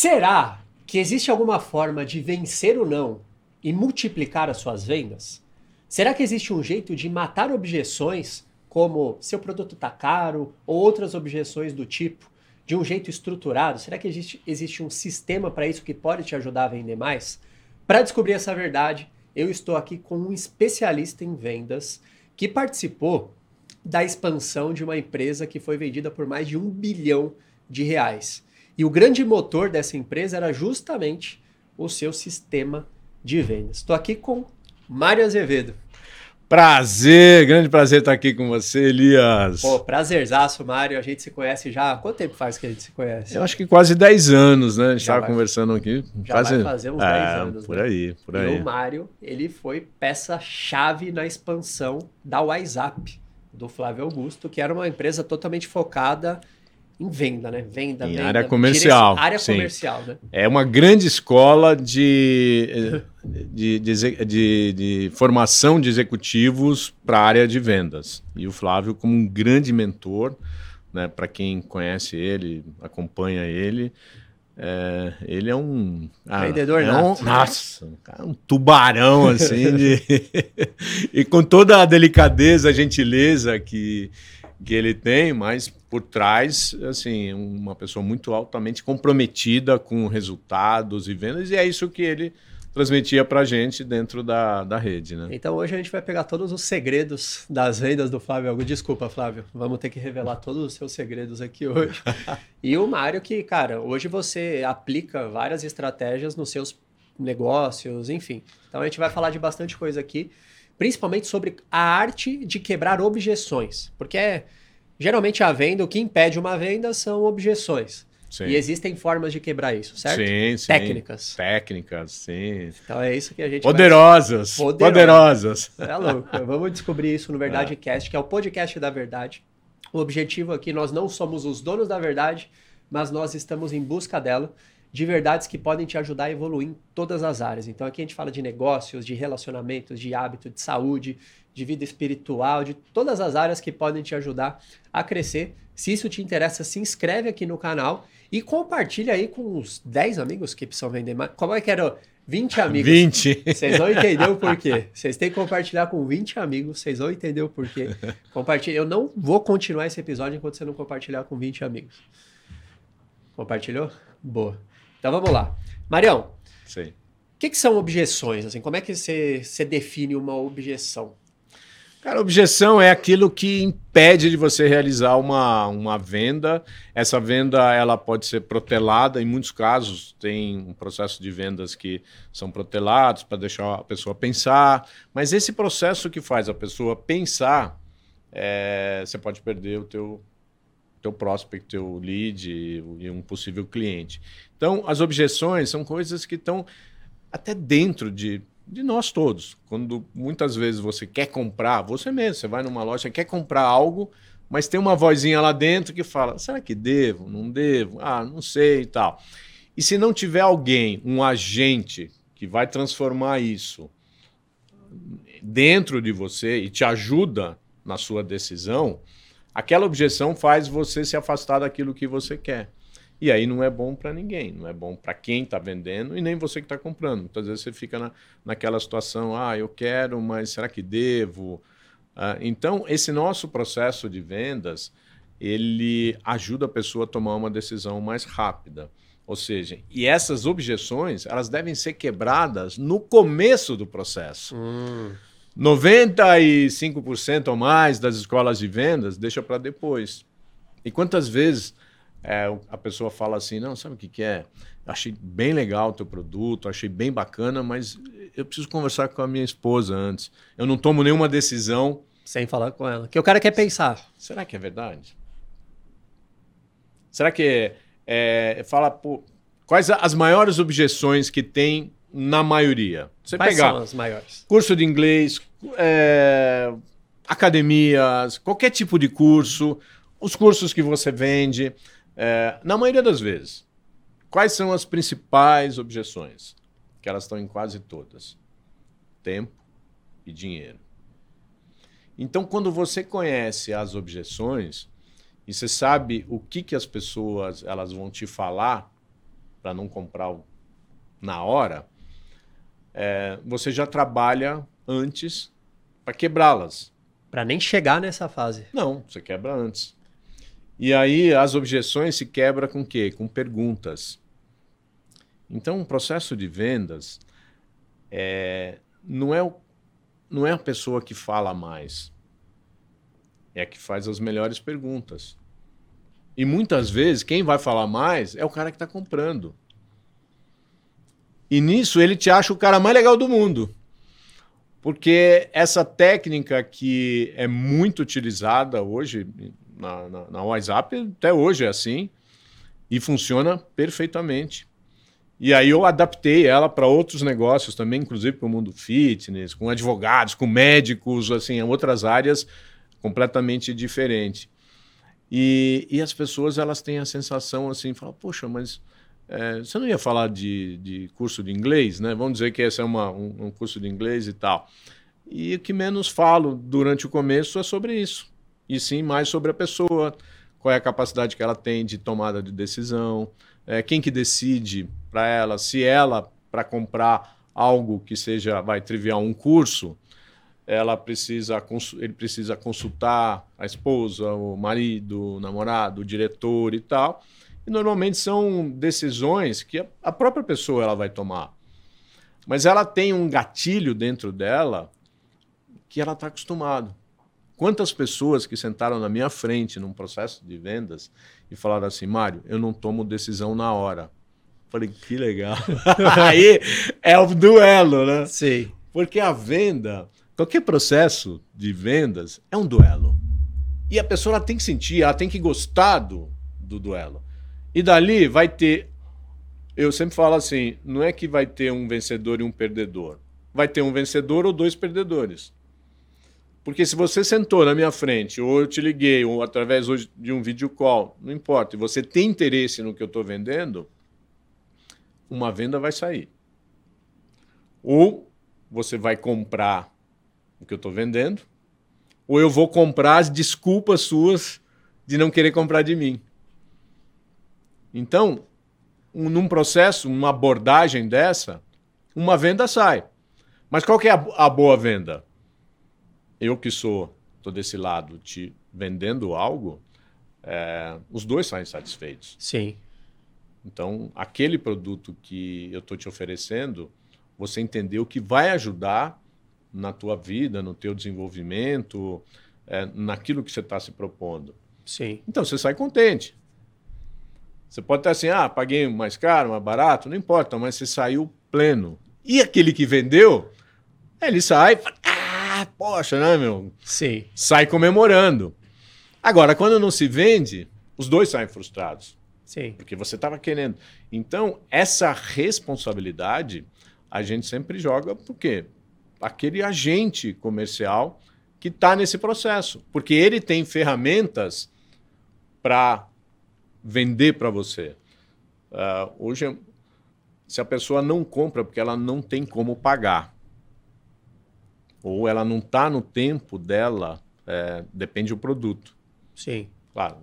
Será que existe alguma forma de vencer o não e multiplicar as suas vendas? Será que existe um jeito de matar objeções, como seu produto está caro ou outras objeções do tipo, de um jeito estruturado? Será que existe, existe um sistema para isso que pode te ajudar a vender mais? Para descobrir essa verdade, eu estou aqui com um especialista em vendas que participou da expansão de uma empresa que foi vendida por mais de um bilhão de reais. E o grande motor dessa empresa era justamente o seu sistema de vendas. Estou aqui com Mário Azevedo. Prazer, grande prazer estar aqui com você, Elias. Pô, prazerzaço, Mário. A gente se conhece já. Quanto tempo faz que a gente se conhece? Eu acho que quase 10 anos, né? A gente estava conversando aqui. Já quase... vai fazer uns 10 é, anos. Por né? aí, por aí. E o Mário, ele foi peça-chave na expansão da WhatsApp, do Flávio Augusto, que era uma empresa totalmente focada em venda, né? Venda, em venda, área comercial. Área sim. comercial, né? É uma grande escola de, de, de, de, de formação de executivos para a área de vendas. E o Flávio, como um grande mentor, né? Para quem conhece ele, acompanha ele, é, ele é um. Ah, Vendedor é um, Nossa, um tubarão, assim, de, e com toda a delicadeza, a gentileza que que ele tem, mas por trás, assim, uma pessoa muito altamente comprometida com resultados e vendas, e é isso que ele transmitia para a gente dentro da, da rede, né? Então hoje a gente vai pegar todos os segredos das vendas do Flávio Desculpa, Flávio, vamos ter que revelar todos os seus segredos aqui hoje. e o Mário que, cara, hoje você aplica várias estratégias nos seus negócios, enfim. Então a gente vai falar de bastante coisa aqui principalmente sobre a arte de quebrar objeções. Porque é, geralmente a venda, o que impede uma venda são objeções. Sim. E existem formas de quebrar isso, certo? Sim, sim. Técnicas. Técnicas, sim. Então é isso que a gente Poderosas. Vai... Poderosas. É louco. Vamos descobrir isso no Verdade é. Cast, que é o podcast da verdade. O objetivo aqui, nós não somos os donos da verdade, mas nós estamos em busca dela de verdades que podem te ajudar a evoluir em todas as áreas. Então aqui a gente fala de negócios, de relacionamentos, de hábito, de saúde, de vida espiritual, de todas as áreas que podem te ajudar a crescer. Se isso te interessa, se inscreve aqui no canal e compartilha aí com os 10 amigos que precisam vender mais. Como é que era? 20 amigos. 20. Vocês vão entender o porquê. Vocês têm que compartilhar com 20 amigos, vocês vão entender o porquê. Compartilha. Eu não vou continuar esse episódio enquanto você não compartilhar com 20 amigos. Compartilhou? Boa. Então vamos lá. Marião. Sim. O que, que, são objeções? Assim, como é que você, você define uma objeção? Cara, objeção é aquilo que impede de você realizar uma, uma venda. Essa venda ela pode ser protelada, em muitos casos tem um processo de vendas que são protelados para deixar a pessoa pensar, mas esse processo que faz a pessoa pensar, é, você pode perder o teu, teu prospect, teu lead e um possível cliente. Então, as objeções são coisas que estão até dentro de, de nós todos. Quando muitas vezes você quer comprar, você mesmo, você vai numa loja, quer comprar algo, mas tem uma vozinha lá dentro que fala: será que devo? Não devo? Ah, não sei e tal. E se não tiver alguém, um agente, que vai transformar isso dentro de você e te ajuda na sua decisão, aquela objeção faz você se afastar daquilo que você quer. E aí não é bom para ninguém, não é bom para quem está vendendo e nem você que está comprando. Muitas vezes você fica na, naquela situação, ah, eu quero, mas será que devo? Ah, então, esse nosso processo de vendas, ele ajuda a pessoa a tomar uma decisão mais rápida. Ou seja, e essas objeções, elas devem ser quebradas no começo do processo. Hum. 95% ou mais das escolas de vendas deixa para depois. E quantas vezes é, a pessoa fala assim, não, sabe o que, que é? Achei bem legal o teu produto, achei bem bacana, mas eu preciso conversar com a minha esposa antes. Eu não tomo nenhuma decisão. Sem falar com ela. Que o cara quer pensar. Será que é verdade? Será que é, fala, pô, quais as maiores objeções que tem na maioria? Você quais pegar são as maiores? Curso de inglês, é, academias, qualquer tipo de curso, os cursos que você vende. É, na maioria das vezes, quais são as principais objeções? Que elas estão em quase todas: tempo e dinheiro. Então, quando você conhece as objeções e você sabe o que, que as pessoas elas vão te falar, para não comprar na hora, é, você já trabalha antes para quebrá-las. Para nem chegar nessa fase. Não, você quebra antes. E aí as objeções se quebra com o quê? Com perguntas. Então, um processo de vendas é, não, é, não é a pessoa que fala mais, é a que faz as melhores perguntas. E muitas vezes quem vai falar mais é o cara que está comprando. E nisso ele te acha o cara mais legal do mundo. Porque essa técnica que é muito utilizada hoje na, na, na WhatsApp, até hoje é assim, e funciona perfeitamente. E aí eu adaptei ela para outros negócios também, inclusive para o mundo fitness, com advogados, com médicos, assim, outras áreas completamente diferentes. E, e as pessoas elas têm a sensação assim, falam, poxa, mas é, você não ia falar de, de curso de inglês, né? Vamos dizer que esse é uma, um, um curso de inglês e tal. E o que menos falo durante o começo é sobre isso. E sim mais sobre a pessoa, qual é a capacidade que ela tem de tomada de decisão, é, quem que decide para ela, se ela, para comprar algo que seja, vai, trivial, um curso, ela precisa, ele precisa consultar a esposa, o marido, o namorado, o diretor e tal. E normalmente são decisões que a própria pessoa ela vai tomar. Mas ela tem um gatilho dentro dela que ela está acostumado. Quantas pessoas que sentaram na minha frente num processo de vendas e falaram assim, Mário, eu não tomo decisão na hora. Falei, que legal. Aí é o duelo, né? Sim. Porque a venda, qualquer processo de vendas é um duelo. E a pessoa tem que sentir, ela tem que gostar do, do duelo. E dali vai ter. Eu sempre falo assim: não é que vai ter um vencedor e um perdedor. Vai ter um vencedor ou dois perdedores. Porque se você sentou na minha frente, ou eu te liguei, ou através de um vídeo call, não importa, e você tem interesse no que eu estou vendendo, uma venda vai sair. Ou você vai comprar o que eu estou vendendo, ou eu vou comprar as desculpas suas de não querer comprar de mim. Então, um, num processo, uma abordagem dessa, uma venda sai. Mas qual que é a, a boa venda? Eu que sou, estou desse lado, te vendendo algo, é, os dois saem satisfeitos. Sim. Então, aquele produto que eu estou te oferecendo, você entendeu que vai ajudar na tua vida, no teu desenvolvimento, é, naquilo que você está se propondo. Sim. Então, você sai contente. Você pode estar assim, ah, paguei mais caro, mais barato, não importa, mas você saiu pleno. E aquele que vendeu, ele sai, poxa, né, meu? Sim. Sai comemorando. Agora, quando não se vende, os dois saem frustrados. Sim. Porque você estava querendo. Então, essa responsabilidade a gente sempre joga porque aquele agente comercial que está nesse processo. Porque ele tem ferramentas para vender para você. Uh, hoje, se a pessoa não compra porque ela não tem como pagar, ou ela não está no tempo dela, é, depende do produto. Sim. Claro,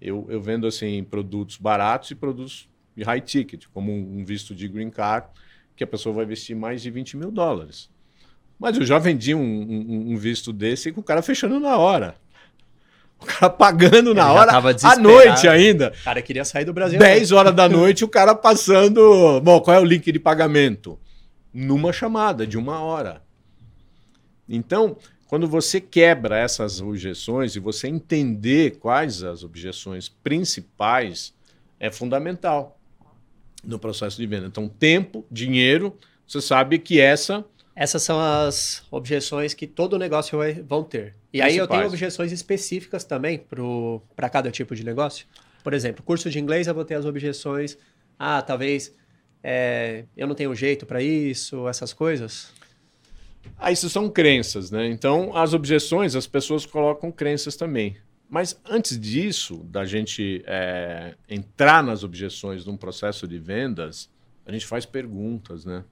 eu, eu vendo assim produtos baratos e produtos de high ticket, como um visto de green card, que a pessoa vai investir mais de 20 mil dólares. Mas eu já vendi um, um, um visto desse com o cara fechando na hora. O cara pagando na hora, à noite ainda. O cara queria sair do Brasil. 10 né? horas da noite, o cara passando. Bom, qual é o link de pagamento? Numa chamada de uma hora. Então, quando você quebra essas objeções e você entender quais as objeções principais, é fundamental no processo de venda. Então, tempo, dinheiro, você sabe que essa essas são as objeções que todo negócio vai, vão ter. E aí eu tenho objeções específicas também para cada tipo de negócio. Por exemplo, curso de inglês eu vou ter as objeções. Ah, talvez é, eu não tenho jeito para isso, essas coisas. Ah, isso são crenças, né? Então, as objeções, as pessoas colocam crenças também. Mas antes disso, da gente é, entrar nas objeções num processo de vendas, a gente faz perguntas, né?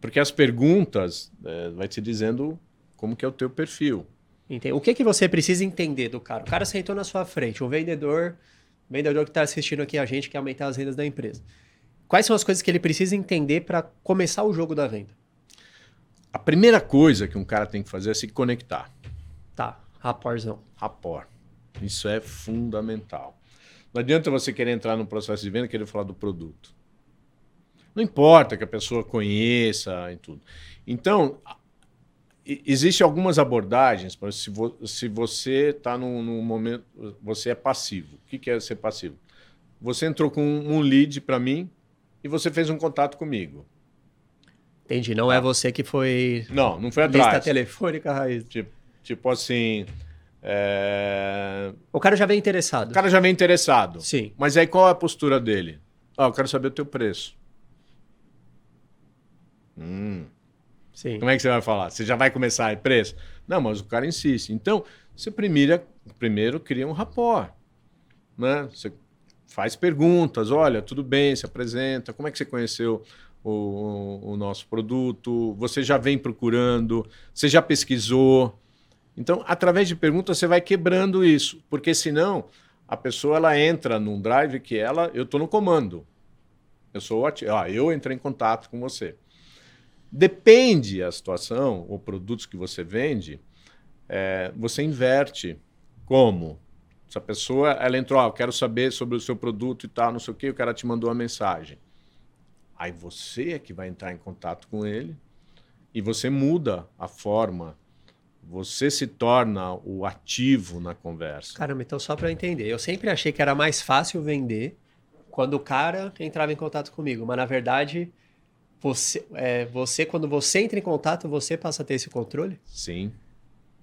Porque as perguntas é, vai te dizendo como que é o teu perfil. Entendi. O que, que você precisa entender do cara? O cara sentou na sua frente, o vendedor vendedor que está assistindo aqui a gente quer aumentar as rendas da empresa. Quais são as coisas que ele precisa entender para começar o jogo da venda? A primeira coisa que um cara tem que fazer é se conectar. Tá, raporzão. Rapport. Isso é fundamental. Não adianta você querer entrar no processo de venda e querer falar do produto. Não importa que a pessoa conheça e tudo. Então, Existem algumas abordagens, se, vo, se você está num, num, momento. Você é passivo. O que, que é ser passivo? Você entrou com um lead para mim e você fez um contato comigo. Entendi. Não é você que foi. Não, não foi atrás. Lista telefônica raiz. Tipo, tipo assim. É... O cara já vem interessado. O cara já vem interessado. Sim. Mas aí qual é a postura dele? Ah, eu quero saber o teu preço. Hum. Sim. Como é que você vai falar? Você já vai começar a preço? Não, mas o cara insiste. Então, você primeiro, primeiro cria um rapport. Né? Você faz perguntas, olha, tudo bem, se apresenta, como é que você conheceu o, o nosso produto? Você já vem procurando? Você já pesquisou? Então, através de perguntas, você vai quebrando isso, porque senão a pessoa ela entra num drive que ela, eu estou no comando. Eu sou ativo. Ah, eu entrei em contato com você. Depende a situação, ou produtos que você vende, é, você inverte. Como? Se a pessoa ela entrou, ah, eu quero saber sobre o seu produto e tal, não sei o quê, o cara te mandou uma mensagem. Aí você é que vai entrar em contato com ele e você muda a forma, você se torna o ativo na conversa. Caramba, então só para eu entender, eu sempre achei que era mais fácil vender quando o cara entrava em contato comigo, mas na verdade você, é, você, quando você entra em contato, você passa a ter esse controle? Sim.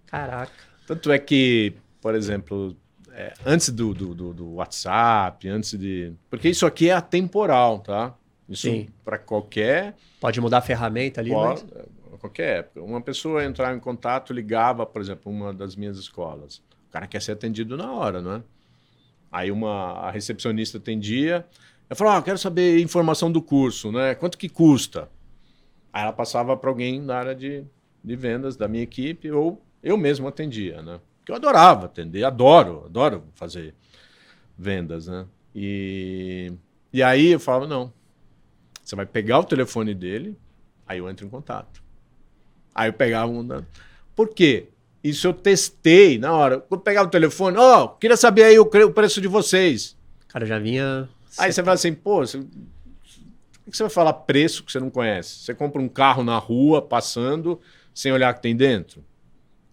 Caraca. Tanto é que, por exemplo, é, antes do, do, do, do, WhatsApp, antes de. Porque isso aqui é atemporal, tá? Isso para qualquer. Pode mudar a ferramenta ali, pode, mas... Qualquer época. Uma pessoa entrar em contato, ligava, por exemplo, uma das minhas escolas. O cara quer ser atendido na hora, não é? Aí uma, a recepcionista atendia, eu falava, ah, quero saber informação do curso, né? Quanto que custa? Aí ela passava para alguém na área de, de vendas da minha equipe ou eu mesmo atendia, né? Que eu adorava atender, adoro, adoro fazer vendas, né? E, e aí eu falava, não, você vai pegar o telefone dele, aí eu entro em contato. Aí eu pegava um... Por quê? Isso eu testei na hora. Quando pegava o telefone, ó, oh, queria saber aí o, o preço de vocês. Cara, já vinha Aí você fala assim, pô, você... por que você vai falar preço que você não conhece? Você compra um carro na rua, passando, sem olhar o que tem dentro?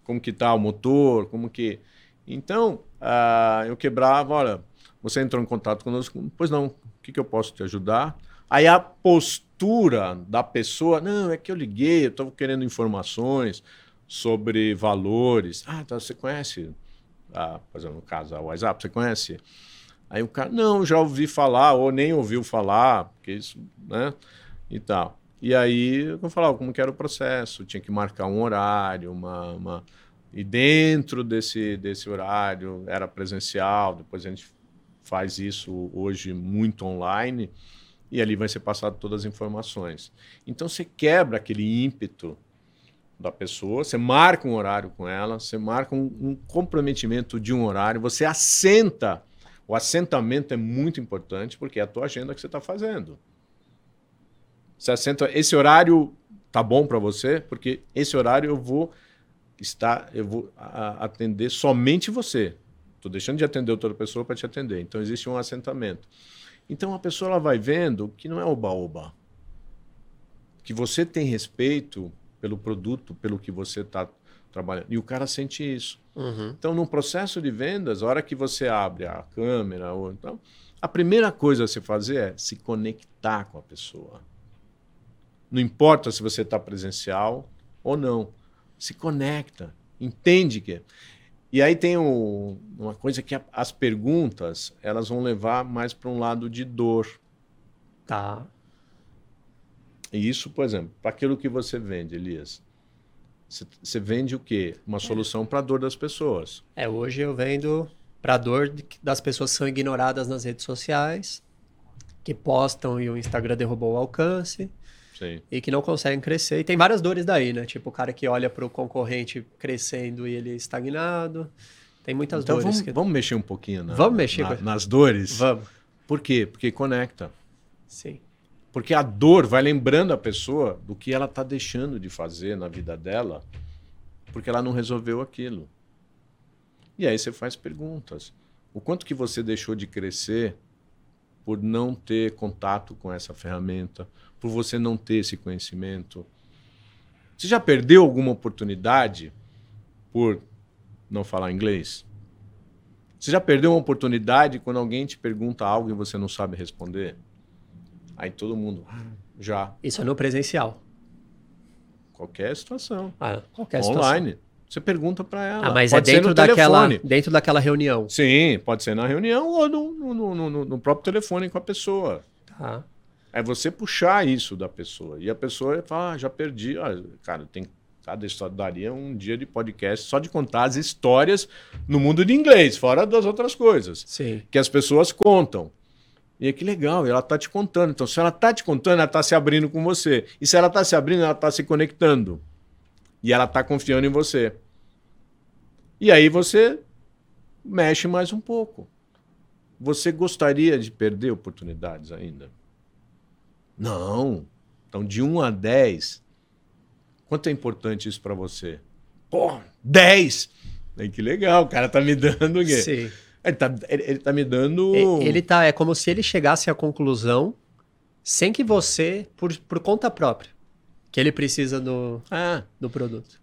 Como que tá o motor, como que... Então, uh, eu quebrava, olha, você entrou em contato conosco, pois não, o que, que eu posso te ajudar? Aí a postura da pessoa, não, é que eu liguei, eu estou querendo informações sobre valores. Ah, tá, você conhece, ah, por exemplo, no caso, a WhatsApp, você conhece Aí o cara, não, já ouvi falar, ou nem ouviu falar, porque isso, né? E tal. E aí eu falava como que era o processo, tinha que marcar um horário, uma, uma... e dentro desse, desse horário era presencial, depois a gente faz isso hoje muito online, e ali vai ser passado todas as informações. Então você quebra aquele ímpeto da pessoa, você marca um horário com ela, você marca um, um comprometimento de um horário, você assenta o assentamento é muito importante porque é a tua agenda que você está fazendo. Você assenta, esse horário tá bom para você, porque esse horário eu vou estar, eu vou atender somente você. Estou deixando de atender outra pessoa para te atender. Então existe um assentamento. Então a pessoa ela vai vendo que não é oba-oba. Que você tem respeito pelo produto, pelo que você está trabalhando. E o cara sente isso. Uhum. Então, no processo de vendas, a hora que você abre a câmera, ou, então, a primeira coisa a se fazer é se conectar com a pessoa. Não importa se você está presencial ou não. Se conecta. Entende que. É. E aí tem um, uma coisa que as perguntas elas vão levar mais para um lado de dor. Tá. E isso, por exemplo, para aquilo que você vende, Elias. Você vende o quê? Uma solução para a dor das pessoas. É, hoje eu vendo para a dor das pessoas que são ignoradas nas redes sociais, que postam e o Instagram derrubou o alcance. Sim. E que não conseguem crescer. E tem várias dores daí, né? Tipo, o cara que olha para o concorrente crescendo e ele estagnado. Tem muitas então dores. Vamos, que... vamos mexer um pouquinho na, vamos mexer na, nas dores? Vamos. Por quê? Porque conecta. Sim. Porque a dor vai lembrando a pessoa do que ela está deixando de fazer na vida dela, porque ela não resolveu aquilo. E aí você faz perguntas. O quanto que você deixou de crescer por não ter contato com essa ferramenta, por você não ter esse conhecimento? Você já perdeu alguma oportunidade por não falar inglês? Você já perdeu uma oportunidade quando alguém te pergunta algo e você não sabe responder? Aí todo mundo, ah, já. Isso é no presencial. Qualquer situação. Ah, qualquer Online. situação. Você pergunta para ela. Ah, mas é pode dentro no daquela, telefone. dentro daquela reunião. Sim, pode ser na reunião ou no, no, no, no próprio telefone com a pessoa. Tá. É você puxar isso da pessoa. E a pessoa fala, ah, já perdi. Ah, cara, tem cada história daria um dia de podcast só de contar as histórias no mundo de inglês, fora das outras coisas. Sim. Que as pessoas contam. E é que legal, ela está te contando. Então, se ela está te contando, ela está se abrindo com você. E se ela está se abrindo, ela está se conectando. E ela está confiando em você. E aí você mexe mais um pouco. Você gostaria de perder oportunidades ainda? Não. Então, de 1 a 10, quanto é importante isso para você? Pô, 10! Aí, que legal, o cara tá me dando o quê? Sim. Ele tá, ele, ele tá me dando. E- Ele tá, é como se ele chegasse à conclusão sem que você, por, por conta própria, que ele precisa do, Ah, do produto.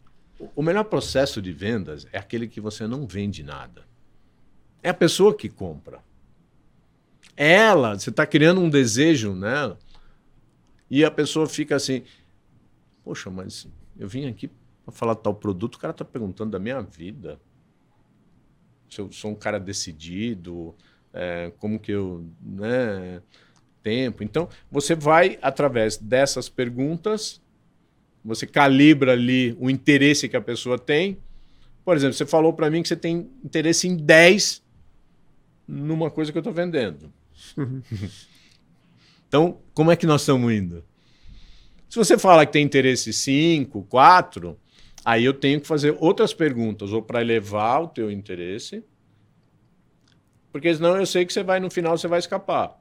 o melhor processo de vendas é aquele que você não vende nada. É a pessoa que compra. Ela, você está criando um desejo nela. E a pessoa fica assim: Poxa, mas eu vim aqui para falar tal produto, o cara está perguntando da minha vida. Se eu sou um cara decidido, é, como que eu. Né, tempo. Então, você vai, através dessas perguntas, você calibra ali o interesse que a pessoa tem. Por exemplo, você falou para mim que você tem interesse em 10 numa coisa que eu estou vendendo. então, como é que nós estamos indo? Se você fala que tem interesse em 5, 4, aí eu tenho que fazer outras perguntas, ou para elevar o teu interesse, porque senão eu sei que você vai, no final, você vai escapar.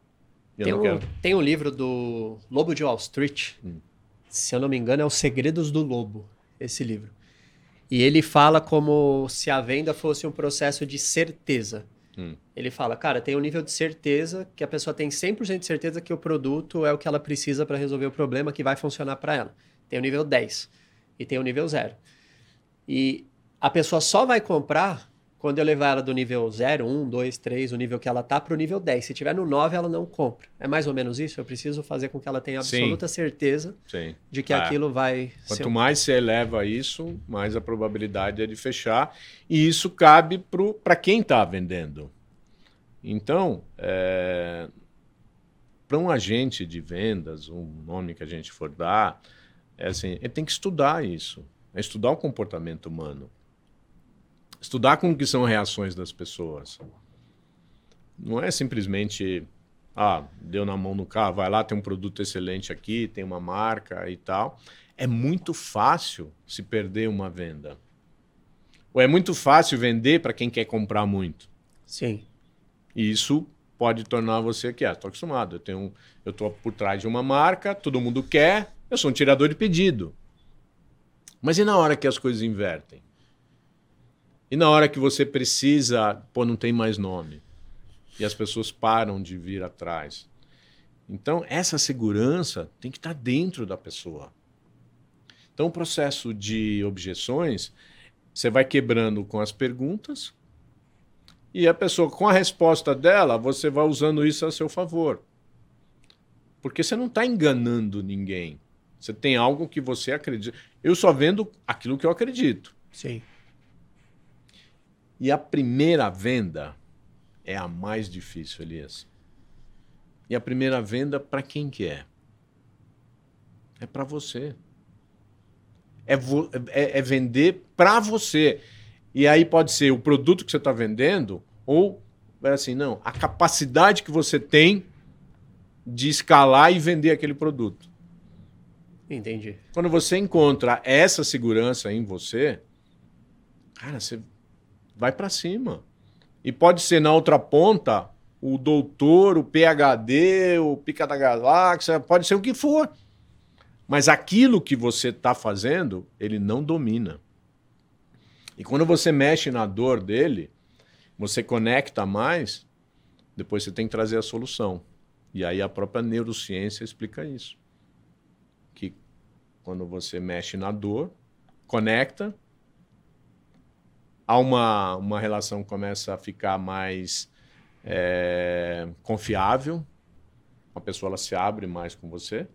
Tem um, tem um livro do Lobo de Wall Street, Hum. se eu não me engano, é Os Segredos do Lobo, esse livro. E ele fala como se a venda fosse um processo de certeza. Hum. Ele fala, cara, tem um nível de certeza que a pessoa tem 100% de certeza que o produto é o que ela precisa para resolver o problema que vai funcionar para ela. Tem o nível 10 e tem o nível 0. E a pessoa só vai comprar quando eu levar ela do nível 0, 1, 2, 3, o nível que ela tá, para o nível 10. Se tiver no 9, ela não compra. É mais ou menos isso? Eu preciso fazer com que ela tenha Sim. absoluta certeza Sim. de que É. aquilo vai ser Quanto um- mais você eleva isso, mais a probabilidade é de fechar. E isso cabe para quem está vendendo. Então, para um agente de vendas, um nome que a gente for dar, é assim, ele tem que estudar isso. É estudar o comportamento humano. Estudar como que são reações das pessoas. Não é simplesmente, ah, deu na mão no carro, vai lá, tem um produto excelente aqui, tem uma marca e tal. É muito fácil se perder uma venda. Ou é muito fácil vender para quem quer comprar muito. Sim. E isso pode tornar você aqui, ah, estou acostumado, eu tenho, eu estou por trás de uma marca, todo mundo quer, eu sou um tirador de pedido. Mas e na hora que as coisas invertem? E na hora que você precisa, pô, não tem mais nome. E as pessoas param de vir atrás. Então, essa segurança tem que estar dentro da pessoa. Então, o processo de objeções, você vai quebrando com as perguntas, e a pessoa, com a resposta dela, você vai usando isso a seu favor. Porque você não está enganando ninguém. Você tem algo que você acredita. Eu só vendo aquilo que eu acredito. Sim. E a primeira venda é a mais difícil, Elias. E a primeira venda, para quem que é? É para você. É, vo- é- é vender para você. E aí pode ser o produto que você está vendendo, ou é assim, não, a capacidade que você tem de escalar e vender aquele produto. Entendi. Quando você encontra essa segurança em você, cara, você vai para cima. E pode ser na outra ponta o doutor, o PhD, o pica da galáxia, pode ser o que for. Mas aquilo que você está fazendo, ele não domina. E quando você mexe na dor dele, você conecta mais, depois você tem que trazer a solução. E aí a própria neurociência explica isso. Que quando você mexe na dor, conecta, há uma, uma relação que começa a ficar mais é, confiável, a pessoa ela se abre mais com você.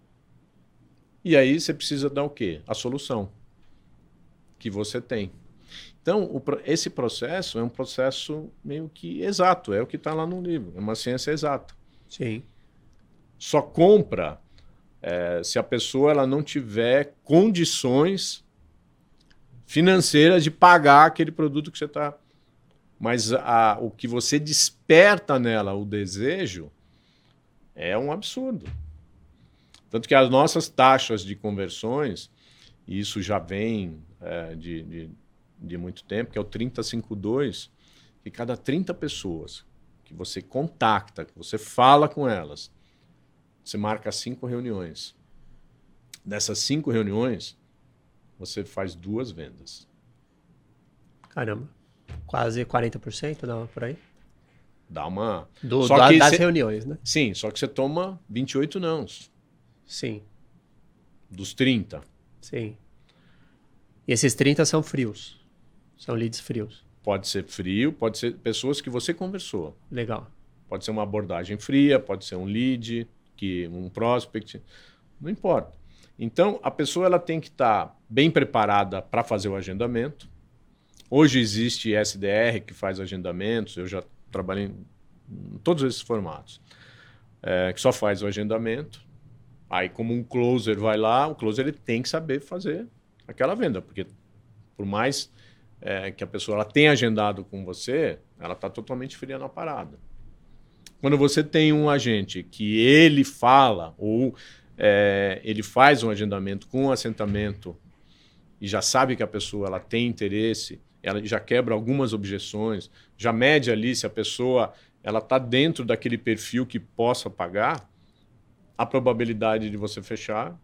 E aí você precisa dar o quê? A solução que você tem. Então, o, esse processo é um processo meio que exato, é o que está lá no livro, é uma ciência exata. Sim. Só compra é, se a pessoa ela não tiver condições financeiras de pagar aquele produto que você está. Mas a, o que você desperta nela, o desejo, é um absurdo. Tanto que as nossas taxas de conversões, e isso já vem é, de, de de muito tempo, que é o 3052, que cada 30 pessoas que você contacta, que você fala com elas, você marca cinco reuniões. Dessas cinco reuniões, você faz duas vendas. Caramba. Quase 40%, dá por aí? Dá uma. Do, só que das cê... reuniões, né? Sim, só que você toma 28 nãos. Sim. Dos 30. Sim. E esses 30 são frios. São leads frios. Pode ser frio, pode ser pessoas que você conversou. Legal. Pode ser uma abordagem fria, pode ser um lead, que um prospect, não importa. Então, a pessoa ela tem que estar tá bem preparada para fazer o agendamento. Hoje existe SDR que faz agendamentos, eu já trabalhei em todos esses formatos, é, que só faz o agendamento. Aí, como um closer vai lá, o closer ele tem que saber fazer aquela venda, porque por mais é, que a pessoa ela tem agendado com você, ela está totalmente fria na parada. Quando você tem um agente que ele fala ou é, ele faz um agendamento com um assentamento e já sabe que a pessoa ela tem interesse, ela já quebra algumas objeções, já mede ali se a pessoa ela está dentro daquele perfil que possa pagar, a probabilidade de você fechar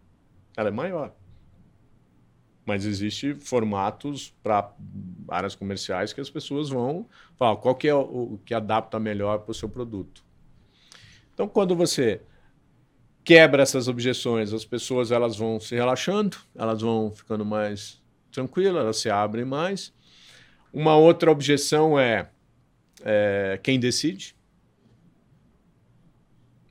ela é maior. Mas existe formatos para áreas comerciais que as pessoas vão falar qual que é o, o que adapta melhor para o seu produto. Então, quando você quebra essas objeções, as pessoas elas vão se relaxando, elas vão ficando mais tranquilas, elas se abrem mais. Uma outra objeção é, é quem decide.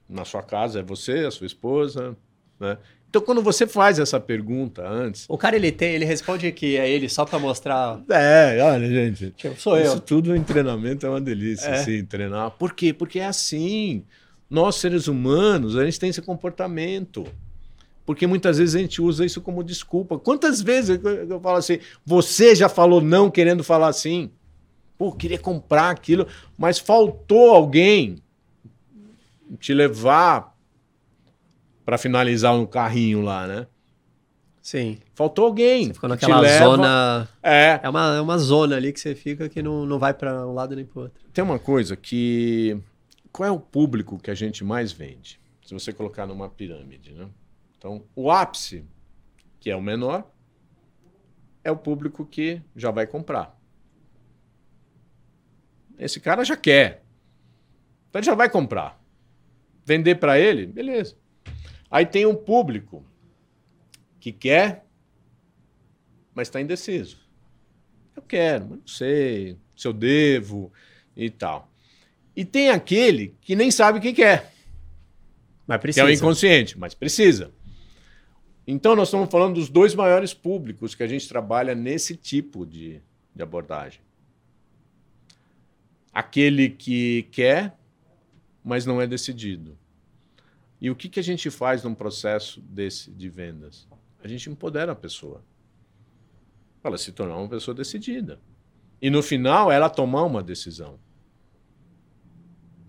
Na sua casa é você, a sua esposa, né? Então, quando você faz essa pergunta antes. O cara ele tem, ele responde que é ele só para mostrar. É, olha, gente. Tipo, sou isso eu. tudo em treinamento é uma delícia, é. assim, treinar. Por quê? Porque é assim. Nós, seres humanos, a gente tem esse comportamento. Porque muitas vezes a gente usa isso como desculpa. Quantas vezes eu, eu falo assim, você já falou não querendo falar assim? Pô, queria comprar aquilo, mas faltou alguém te levar para finalizar no carrinho lá, né? Sim. Faltou alguém. Você ficou naquela leva... zona. É. É uma, é uma zona ali que você fica que não, não vai para um lado nem para outro. Tem uma coisa que. Qual é o público que a gente mais vende? Se você colocar numa pirâmide, né? Então, o ápice, que é o menor, é o público que já vai comprar. Esse cara já quer. Então ele já vai comprar. Vender para ele, beleza. Aí tem um público que quer, mas está indeciso. Eu quero, mas não sei se eu devo e tal. E tem aquele que nem sabe o que quer. Mas precisa. Que é o inconsciente, mas precisa. Então, nós estamos falando dos dois maiores públicos que a gente trabalha nesse tipo de, de abordagem. Aquele que quer, mas não é decidido. E o que, que a gente faz num processo desse de vendas? A gente empodera a pessoa. Para ela se tornar uma pessoa decidida. E no final, ela tomar uma decisão.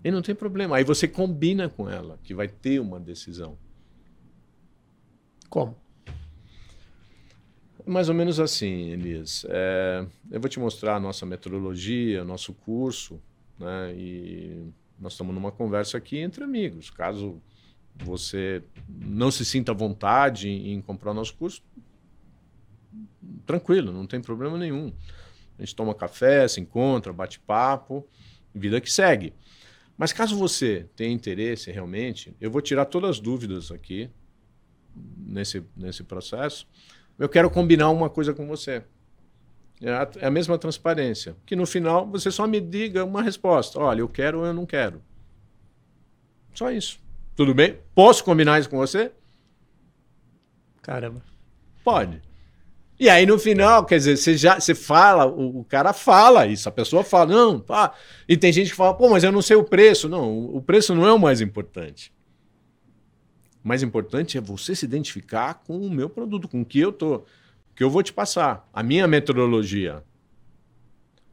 E não tem problema. Aí você combina com ela que vai ter uma decisão. Como? Mais ou menos assim, Elias. É, eu vou te mostrar a nossa metodologia, nosso curso, né? E nós estamos numa conversa aqui entre amigos. Caso você não se sinta à vontade em, comprar o nosso curso, tranquilo, não tem problema nenhum. A gente toma café, se encontra, bate papo, vida que segue. Mas caso você tenha interesse realmente, eu vou tirar todas as dúvidas aqui nesse, nesse processo. Eu quero combinar uma coisa com você. É a, é a mesma transparência. Que no final você só me diga uma resposta. Olha, eu quero ou eu não quero. Só isso. Tudo bem? Posso combinar isso com você? Caramba. Pode. E aí no final, quer dizer, você já você fala, o, o cara fala isso, a pessoa fala, não, pá. E tem gente que fala, pô, mas eu não sei o preço. Não, o preço não é o mais importante. O mais importante é você se identificar com o meu produto, com o que eu tô, que eu vou te passar, a minha metodologia.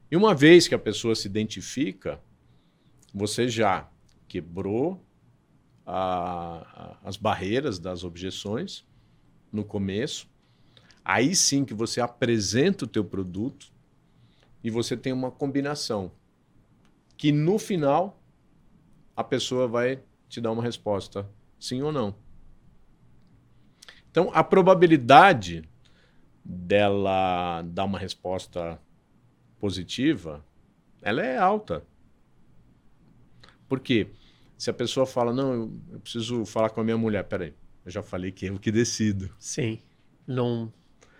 E uma vez que a pessoa se identifica, você já quebrou a, a, as barreiras das objeções no começo Aí sim que você apresenta o teu produto e você tem uma combinação que no final a pessoa vai te dar uma resposta sim ou não. Então a probabilidade dela dar uma resposta positiva, ela é alta. Por quê? Se a pessoa fala, não, eu, preciso falar com a minha mulher, peraí, eu já falei que eu que decido. Sim. Não,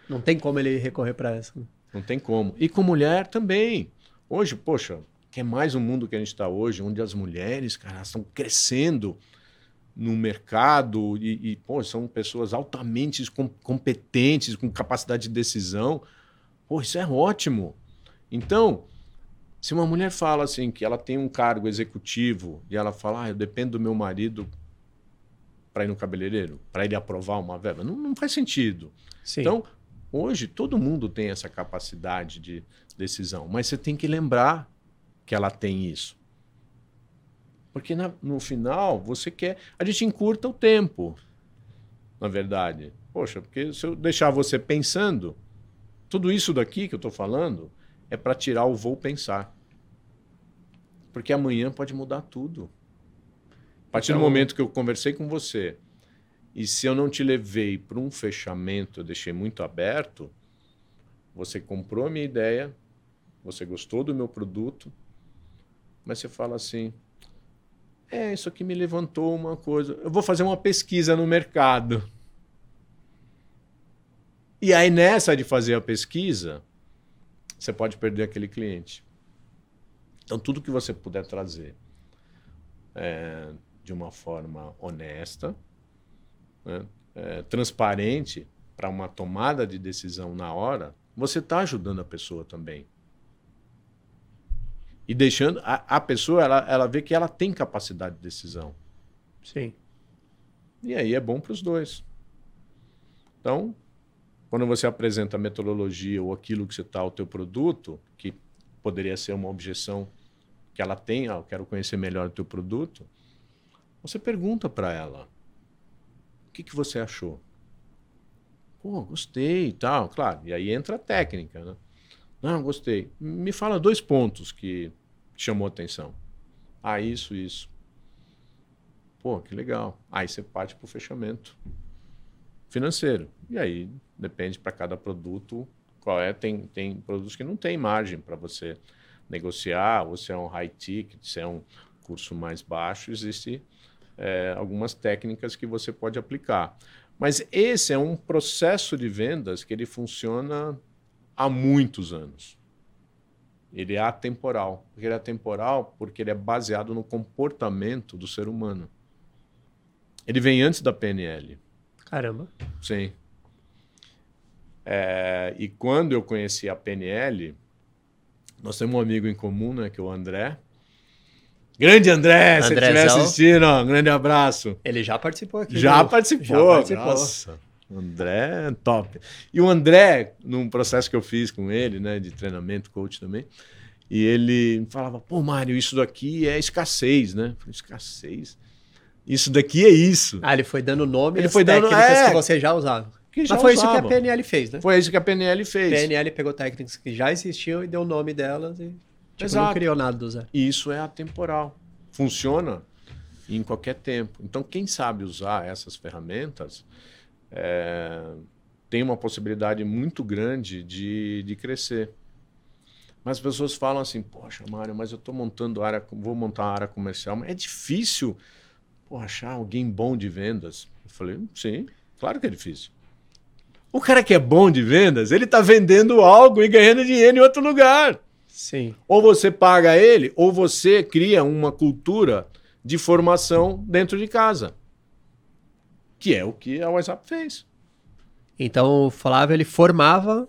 não tem como ele recorrer para essa. Né? Não tem como. E com mulher também. Hoje, poxa, que é mais um mundo que a gente está hoje, onde as mulheres, cara, estão crescendo no mercado e, e pô, são pessoas altamente com, competentes, com capacidade de decisão. Pô, isso é ótimo. Então, se uma mulher fala assim que ela tem um cargo executivo e ela fala, ah, eu dependo do meu marido para ir no cabeleireiro, para ele aprovar uma verba, não, não faz sentido. Sim. Então, Hoje todo mundo tem essa capacidade de decisão, mas você tem que lembrar que ela tem isso. Porque na, no final você quer. A gente encurta o tempo, na verdade. Poxa, porque se eu deixar você pensando, tudo isso daqui que eu estou falando é para tirar o vou pensar. Porque amanhã pode mudar tudo. A partir então, do momento que eu conversei com você e se eu não te levei para um fechamento, eu deixei muito aberto, você comprou a minha ideia, você gostou do meu produto, mas você fala assim: é, isso aqui me levantou uma coisa. Eu vou fazer uma pesquisa no mercado. E aí, nessa de fazer a pesquisa, você pode perder aquele cliente. Então, tudo que você puder trazer é, de uma forma honesta, né, é, transparente para uma tomada de decisão na hora, você está ajudando a pessoa também. E deixando a, a pessoa, ela, ela vê que ela tem capacidade de decisão. Sim. E aí é bom para os dois. Então, quando você apresenta a metodologia ou aquilo que você está, o teu produto, que poderia ser uma objeção que ela tem, ah, eu quero conhecer melhor o teu produto, você pergunta para ela que, que você achou? Pô, gostei e tal, claro. E aí entra a técnica, né? Não, gostei. Me fala dois pontos que chamou atenção. Ah, isso, isso. Pô, que legal. Aí você parte para o fechamento financeiro. E aí depende para cada produto qual é. Tem, tem produtos que não tem margem para você negociar, ou se é um high ticket, se é um curso mais baixo, existe é, algumas técnicas que você pode aplicar. Mas esse é um processo de vendas que ele funciona há muitos anos. Ele é atemporal. Ele é atemporal porque ele é baseado no comportamento do ser humano. Ele vem antes da PNL. Caramba. Sim. É, e quando eu conheci a PNL, nós temos um amigo em comum, né, que é o André. Grande André, se estiver assistindo, um grande abraço. Ele já participou aqui. Já participou. Já participou. Nossa, André, top. E o André, num processo que eu fiz com ele, né, de treinamento, coach também, e ele falava, pô, Mário, isso daqui é escassez, né? falei, escassez? Isso daqui é isso. Ah, ele foi dando nome ele foi dando, técnicas é, que você já usava. que já Mas foi isso que a. PNL fez, né? Foi isso que a PNL fez. A PNL pegou técnicas que já existiam e deu o nome delas e tipo, não Exato. criou nada do zero. E isso é atemporal. Funciona em qualquer tempo. Então, quem sabe usar essas ferramentas é, tem uma possibilidade muito grande de, de crescer. Mas as pessoas falam assim, poxa, Mário, mas eu estou montando área, vou montar uma área comercial, mas é difícil pô, achar alguém bom de vendas. Eu falei, sim, claro que é difícil. O cara que é bom de vendas, ele está vendendo algo e ganhando dinheiro em outro lugar. Sim. Ou você paga ele, ou você cria uma cultura de formação dentro de casa. Que é o que a WhatsApp fez. Então o Flávio ele formava,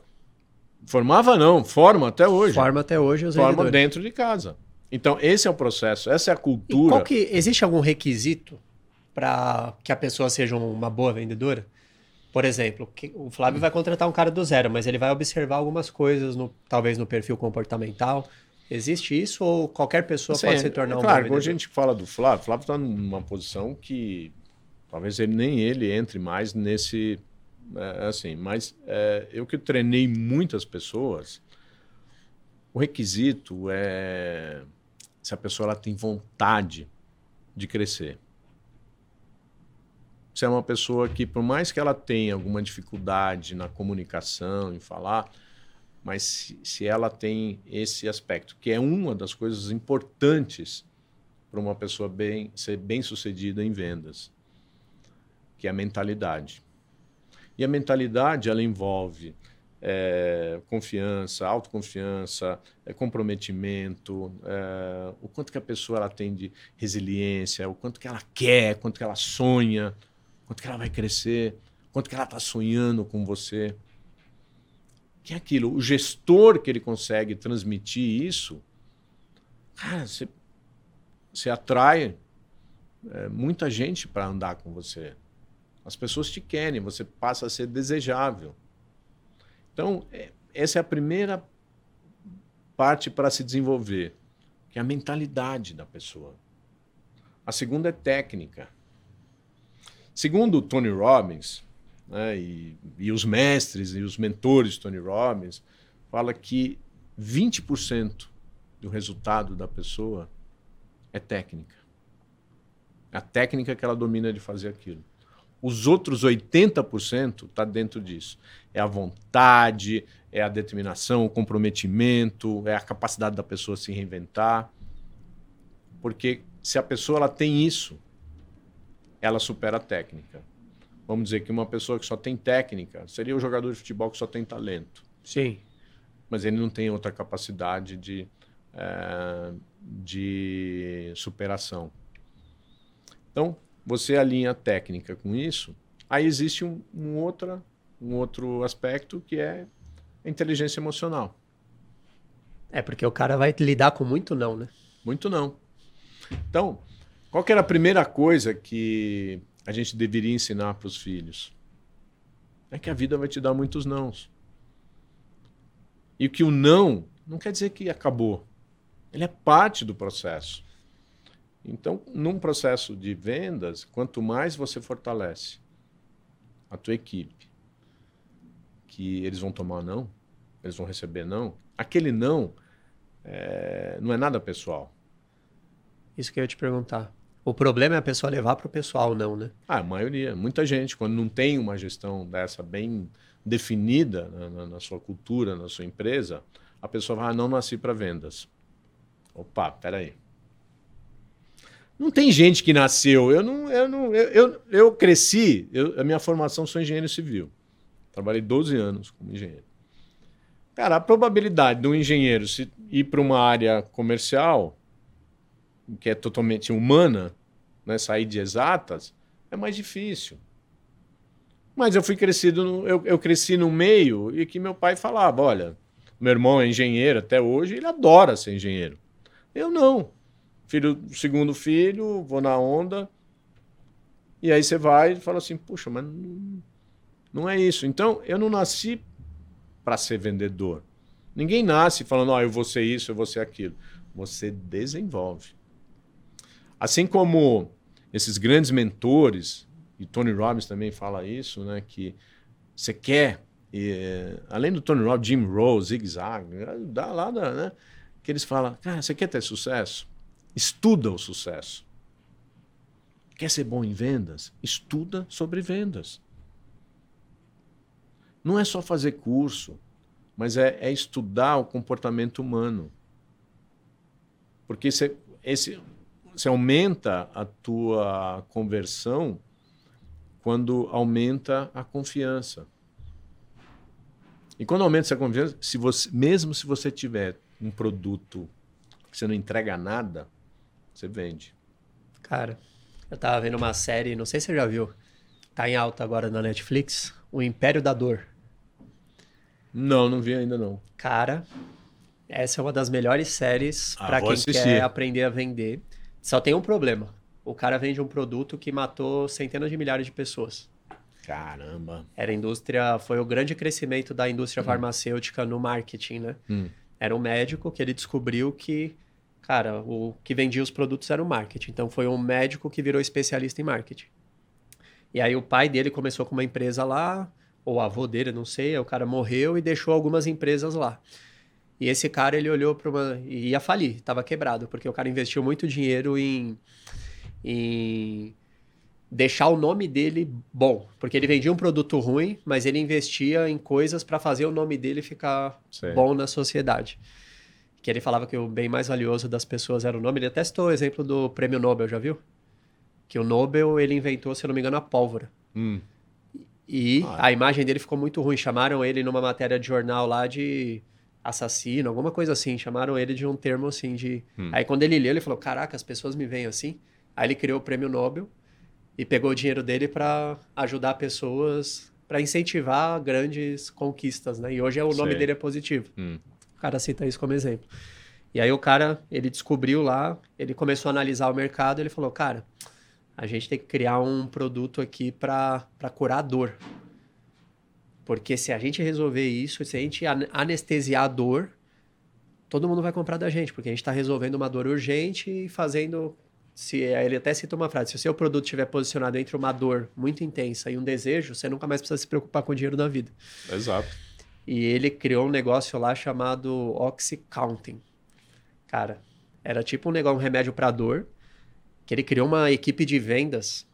Formava não, forma até hoje. forma até hoje os Forma vendedores. dentro de casa. Então, esse é o processo, essa é a E cultura. qual que existe algum requisito para que a pessoa seja uma boa vendedora? Por exemplo, o Flávio vai contratar um cara do zero, mas ele vai observar algumas coisas, no, talvez no perfil comportamental. Existe isso ou qualquer pessoa Assim, pode se tornar é um Claro, quando a gente fala do Flávio, o Flávio está numa posição que talvez ele nem ele entre mais nesse. é, assim, mas é, eu que treinei muitas pessoas, o requisito é se a pessoa ela tem vontade de crescer. Se é uma pessoa que, por mais que ela tenha alguma dificuldade na comunicação, em falar, mas se, se ela tem esse aspecto, que é uma das coisas importantes para uma pessoa bem, ser bem sucedida em vendas, que é a mentalidade. E a mentalidade ela envolve é, confiança, autoconfiança, é, comprometimento, é, o quanto que a pessoa ela tem de resiliência, o quanto que ela quer, quanto que ela sonha, quanto que ela vai crescer, quanto que ela está sonhando com você. Que é aquilo, o gestor que ele consegue transmitir isso, cara, você, você atrai é, muita gente para andar com você. As pessoas te querem, você passa a ser desejável. Então, é, essa é a primeira parte para se desenvolver, que é a mentalidade da pessoa. A segunda é técnica. Segundo Tony Robbins, né, e, e os mestres e os mentores Tony Robbins, fala que 20% do resultado da pessoa é técnica. A técnica que ela domina de fazer aquilo. Os outros 80% está dentro disso. É a vontade, é a determinação, o comprometimento, é a capacidade da pessoa se reinventar. Porque se a pessoa ela tem isso, ela supera a técnica. Vamos dizer que uma pessoa que só tem técnica seria o jogador de futebol que só tem talento. Sim. Mas ele não tem outra capacidade de, eh, de superação. Então, você alinha a técnica com isso, aí existe um, um, outra, um outro aspecto que é a inteligência emocional. É porque o cara vai lidar com muito não, né? Muito não. Então, qual que era a primeira coisa que a gente deveria ensinar para os filhos? É que a vida vai te dar muitos nãos. E que o não não quer dizer que acabou. Ele é parte do processo. Então, num processo de vendas, quanto mais você fortalece a tua equipe, que eles vão tomar não, eles vão receber não, aquele não é, não é nada pessoal. Isso que eu ia te perguntar. O problema é a pessoa levar para o pessoal, não, né? Ah, a maioria, muita gente, quando não tem uma gestão dessa bem definida na, na, na sua cultura, na sua empresa, a pessoa vai, ah, não nasci para vendas. Opa, peraí. Não tem gente que nasceu. Eu não, eu não, eu, eu, eu cresci. Eu, a minha formação sou engenheiro civil. Trabalhei 12 anos como engenheiro. Cara, a probabilidade de um engenheiro se ir para uma área comercial, que é totalmente humana, né, sair de exatas, é mais difícil. Mas eu fui crescido, no, eu, eu cresci no meio e que meu pai falava, olha, meu irmão é engenheiro até hoje, ele adora ser engenheiro. Eu não filho, segundo filho, vou na onda. E aí você vai e fala assim, puxa, mas não, não é isso. Então, eu não nasci para ser vendedor. Ninguém nasce falando, oh, eu vou ser isso, eu vou ser aquilo. Você desenvolve. Assim como esses grandes mentores, e Tony Robbins também fala isso, né, que você quer, e, além do Tony Robbins, Jim Rose, Zig Zag, dá lá, né? Que eles falam, cara, você quer ter sucesso? Estuda o sucesso. Quer ser bom em vendas? Estuda sobre vendas. Não é só fazer curso, mas é, é estudar o comportamento humano. Porque você, esse, você aumenta a tua conversão quando aumenta a confiança. E quando aumenta essa confiança, se você, mesmo se você tiver um produto que você não entrega nada, você vende. Cara, eu tava vendo uma série, não sei se você já viu, tá em alta agora na Netflix, O Império da Dor. Não, não vi ainda não. Cara, essa é uma das melhores séries ah, para quem assistir. quer aprender a vender. Só tem um problema. O cara vende um produto que matou centenas de milhares de pessoas. Caramba. Era indústria, foi o grande crescimento da indústria hum. farmacêutica no marketing, né? Hum. Era um médico que ele descobriu que, cara, o que vendia os produtos era o marketing. Então foi um médico que virou especialista em marketing. E aí o pai dele começou com uma empresa lá, ou o avô dele, não sei, o cara morreu e deixou algumas empresas lá. E esse cara, ele olhou para uma. ia falir, estava quebrado, porque o cara investiu muito dinheiro em, em deixar o nome dele bom. Porque ele vendia um produto ruim, mas ele investia em coisas para fazer o nome dele ficar Sim. bom na sociedade. Que ele falava que o bem mais valioso das pessoas era o nome. Ele até citou o exemplo do prêmio Nobel, já viu? Que o Nobel, ele inventou, se eu não me engano, a pólvora. Hum. E ah. a imagem dele ficou muito ruim. Chamaram ele numa matéria de jornal lá de assassino, alguma coisa assim. Chamaram ele de um termo assim de. Hum. Aí quando ele leu, ele falou: Caraca, as pessoas me veem assim. Aí ele criou o prêmio Nobel e pegou o dinheiro dele para ajudar pessoas, para incentivar grandes conquistas, né? E hoje é o nome Sei. dele é positivo. Hum. O cara cita isso como exemplo. E aí o cara, ele descobriu lá, ele começou a analisar o mercado, ele falou: Cara, a gente tem que criar um produto aqui para curar a dor. Porque se a gente resolver isso, se a gente anestesiar a dor, todo mundo vai comprar da gente, porque a gente está resolvendo uma dor urgente e fazendo. Se ele até cita uma frase: se o seu produto estiver posicionado entre uma dor muito intensa e um desejo, você nunca mais precisa se preocupar com o dinheiro da vida. Exato. E ele criou um negócio lá chamado Oxycounting. Cara, era tipo um negócio, um remédio para dor, que ele criou uma equipe de vendas.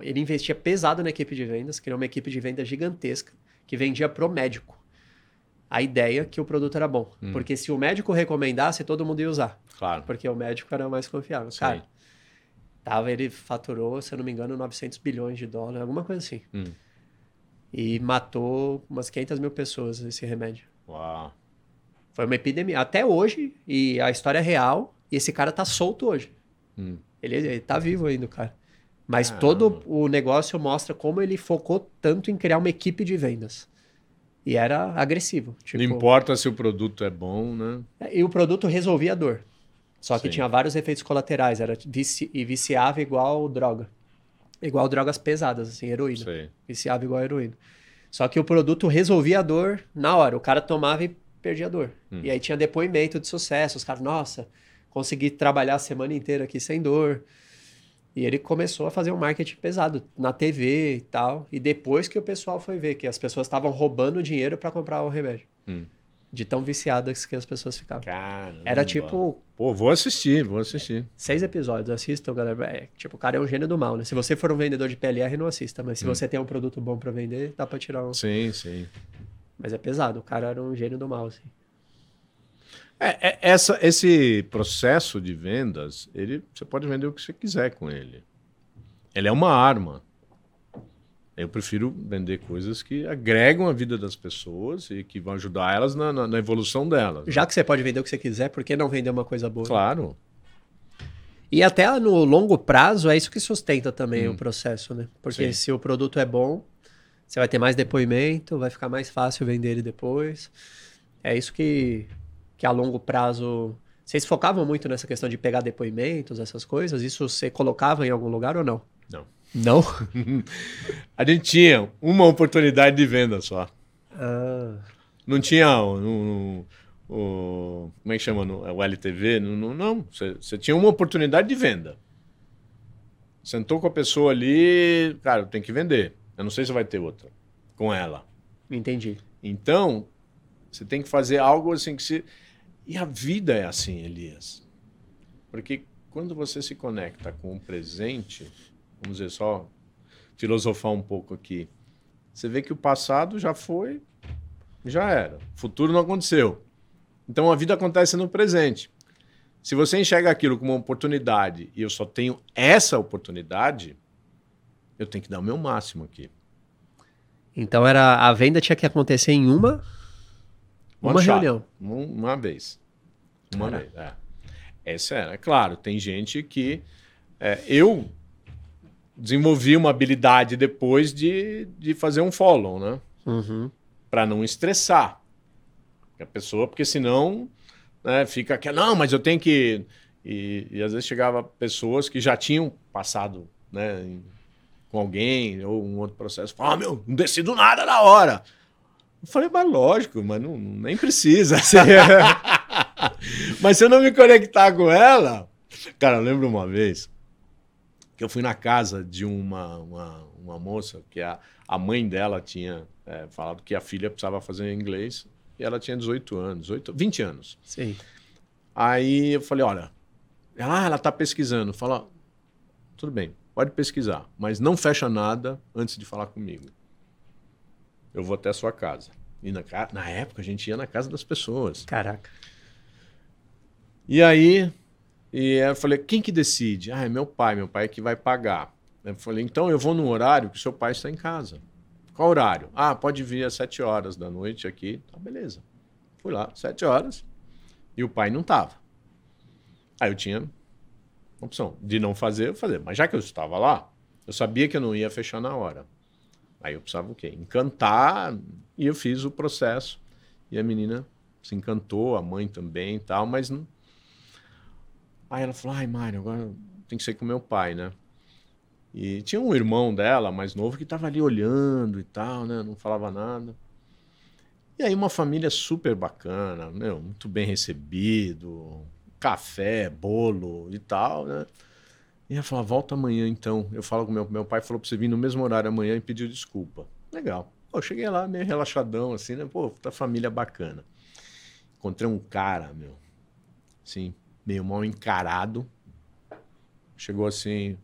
Ele investia pesado na equipe de vendas, criou uma equipe de vendas gigantesca que vendia pro médico. A ideia que o produto era bom. Hum. Porque se o médico recomendasse, todo mundo ia usar. Claro. Porque o médico era mais confiável. Sim. Cara, tava, ele faturou, se eu não me engano, 900 bilhões de dólares, alguma coisa assim. Hum. E matou umas 500 mil pessoas esse remédio. Uau. Foi uma epidemia. Até hoje, e a história é real, e esse cara tá solto hoje. Hum. Ele, ele tá vivo ainda, cara. Mas ah, todo o negócio mostra como ele focou tanto em criar uma equipe de vendas. E era agressivo. Tipo... Não importa se o produto é bom, né? E o produto resolvia a dor. Só que Sim. tinha vários efeitos colaterais. Era vici... E viciava igual droga. Igual drogas pesadas, assim, heroína. Sim. Viciava igual heroína. Só que o produto resolvia a dor na hora. O cara tomava e perdia a dor. Hum. E aí tinha depoimento de sucesso. Os caras, nossa, consegui trabalhar a semana inteira aqui sem dor. E ele começou a fazer um marketing pesado na TV e tal. E depois que o pessoal foi ver que as pessoas estavam roubando dinheiro para comprar o remédio. Hum. De tão viciadas que as pessoas ficavam. Caramba. Era tipo. Pô, vou assistir, vou assistir. Seis episódios, assistam, galera. É, tipo, o cara é um gênio do mal, né? Se você for um vendedor de PLR, não assista. Mas se hum. você tem um produto bom para vender, dá pra tirar um. Sim, sim. Mas é pesado, o cara era um gênio do mal, assim. É, é, essa, esse processo de vendas, ele, você pode vender o que você quiser com ele. Ele é uma arma. Eu prefiro vender coisas que agregam a vida das pessoas e que vão ajudar elas na, na, na evolução delas. Já que você pode vender o que você quiser, por que não vender uma coisa boa? Claro. E até no longo prazo é isso que sustenta também hum. o processo, né? Porque Sim. se o produto é bom, você vai ter mais depoimento, vai ficar mais fácil vender ele depois. É isso que que a longo prazo. Vocês focavam muito nessa questão de pegar depoimentos, essas coisas? Isso você colocava em algum lugar ou não? Não. Não? a gente tinha uma oportunidade de venda só. Ah. Não tinha um, um, um, como é que chama? O LTV? Não, não. Você, você tinha uma oportunidade de venda. Sentou com a pessoa ali, cara, tem que vender. Eu não sei se vai ter outra. com ela. Entendi. Então, você tem que fazer algo assim que se. E a vida é assim, Elias. Porque quando você se conecta com o presente, vamos dizer só, filosofar um pouco aqui, você vê que o passado já foi, já era. O futuro não aconteceu. Então a vida acontece no presente. Se você enxerga aquilo como uma oportunidade e eu só tenho essa oportunidade, eu tenho que dar o meu máximo aqui. Então era a venda tinha que acontecer em uma uma reunião. Um- Uma vez. Uma Caraca. vez, é. Essa era. Claro, tem gente que. é, eu desenvolvi uma habilidade depois de, de fazer um follow, né? Uhum. Para não estressar a pessoa, porque senão né, fica aquela. Não, mas eu tenho que. E, e às vezes chegava pessoas que já tinham passado né, em- com alguém ou um outro processo. Fala, ah, meu, não decido nada na hora. Eu falei, mas lógico, mas não, nem precisa. mas se eu não me conectar com ela. Cara, eu lembro uma vez que eu fui na casa de uma, uma, uma moça que a, a mãe dela tinha é, falado que a filha precisava fazer inglês e ela tinha 18 anos, 18, 20 anos. Sim. Aí eu falei, olha, ela, ah, ela tá pesquisando. Fala, tudo bem, pode pesquisar, mas não fecha nada antes de falar comigo. Eu vou até a sua casa. E na, na época a gente ia na casa das pessoas. Caraca. E aí, e eu falei, quem que decide? Ah, é meu pai, meu pai é que vai pagar. Eu falei, então eu vou no horário que seu pai está em casa. Qual horário? Ah, pode vir às sete horas da noite aqui. Tá, beleza. Fui lá, sete horas, e o pai não tava. Aí eu tinha opção de não fazer, eu fazer. Mas já que eu estava lá, eu sabia que eu não ia fechar na hora. Aí eu precisava o quê? Encantar, e eu fiz o processo. E a menina se encantou, a mãe também e tal, mas não. Aí ela falou: ai, Mário, agora tem que ser com meu pai, né? E tinha um irmão dela, mais novo, que estava ali olhando e tal, né? Não falava nada. E aí uma família super bacana, meu, muito bem recebido, café, bolo e tal, né? E ela falou, volta amanhã então. Eu falo com meu, meu pai, falou pra você vir no mesmo horário amanhã e pediu desculpa. Legal. Pô, eu cheguei lá meio relaxadão, assim, né? Pô, tá família bacana. Encontrei um cara, meu, assim, meio mal encarado. Chegou assim,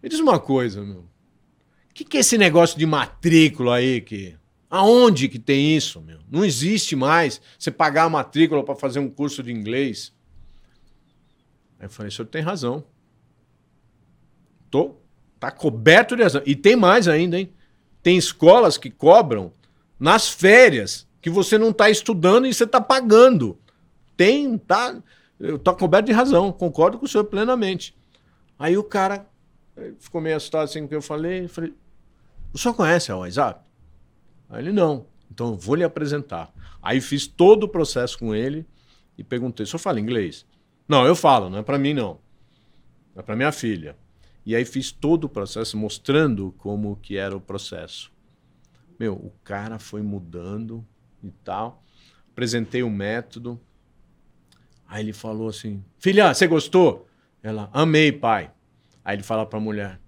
me diz uma coisa, meu. O que, que é esse negócio de matrícula aí que... Aonde que tem isso, meu? Não existe mais você pagar a matrícula para fazer um curso de inglês. Aí eu falei, o senhor tem razão. Tô. Tá coberto de razão. E tem mais ainda, hein? Tem escolas que cobram nas férias que você não está estudando e você está pagando. Tem, tá. Eu tô coberto de razão, concordo com o senhor plenamente. Aí o cara ficou meio assustado assim com o que eu falei. Falei, o senhor conhece a WhatsApp? Aí ele, não. Então eu vou lhe apresentar. Aí fiz todo o processo com ele e perguntei, o senhor fala inglês? Não, eu falo, não é para mim não. É para minha filha. E aí fiz todo o processo mostrando como que era o processo. Meu, o cara foi mudando e tal. Apresentei o método. Aí ele falou assim: Filha, você gostou? Ela, amei, pai. Aí ele fala para a mulher.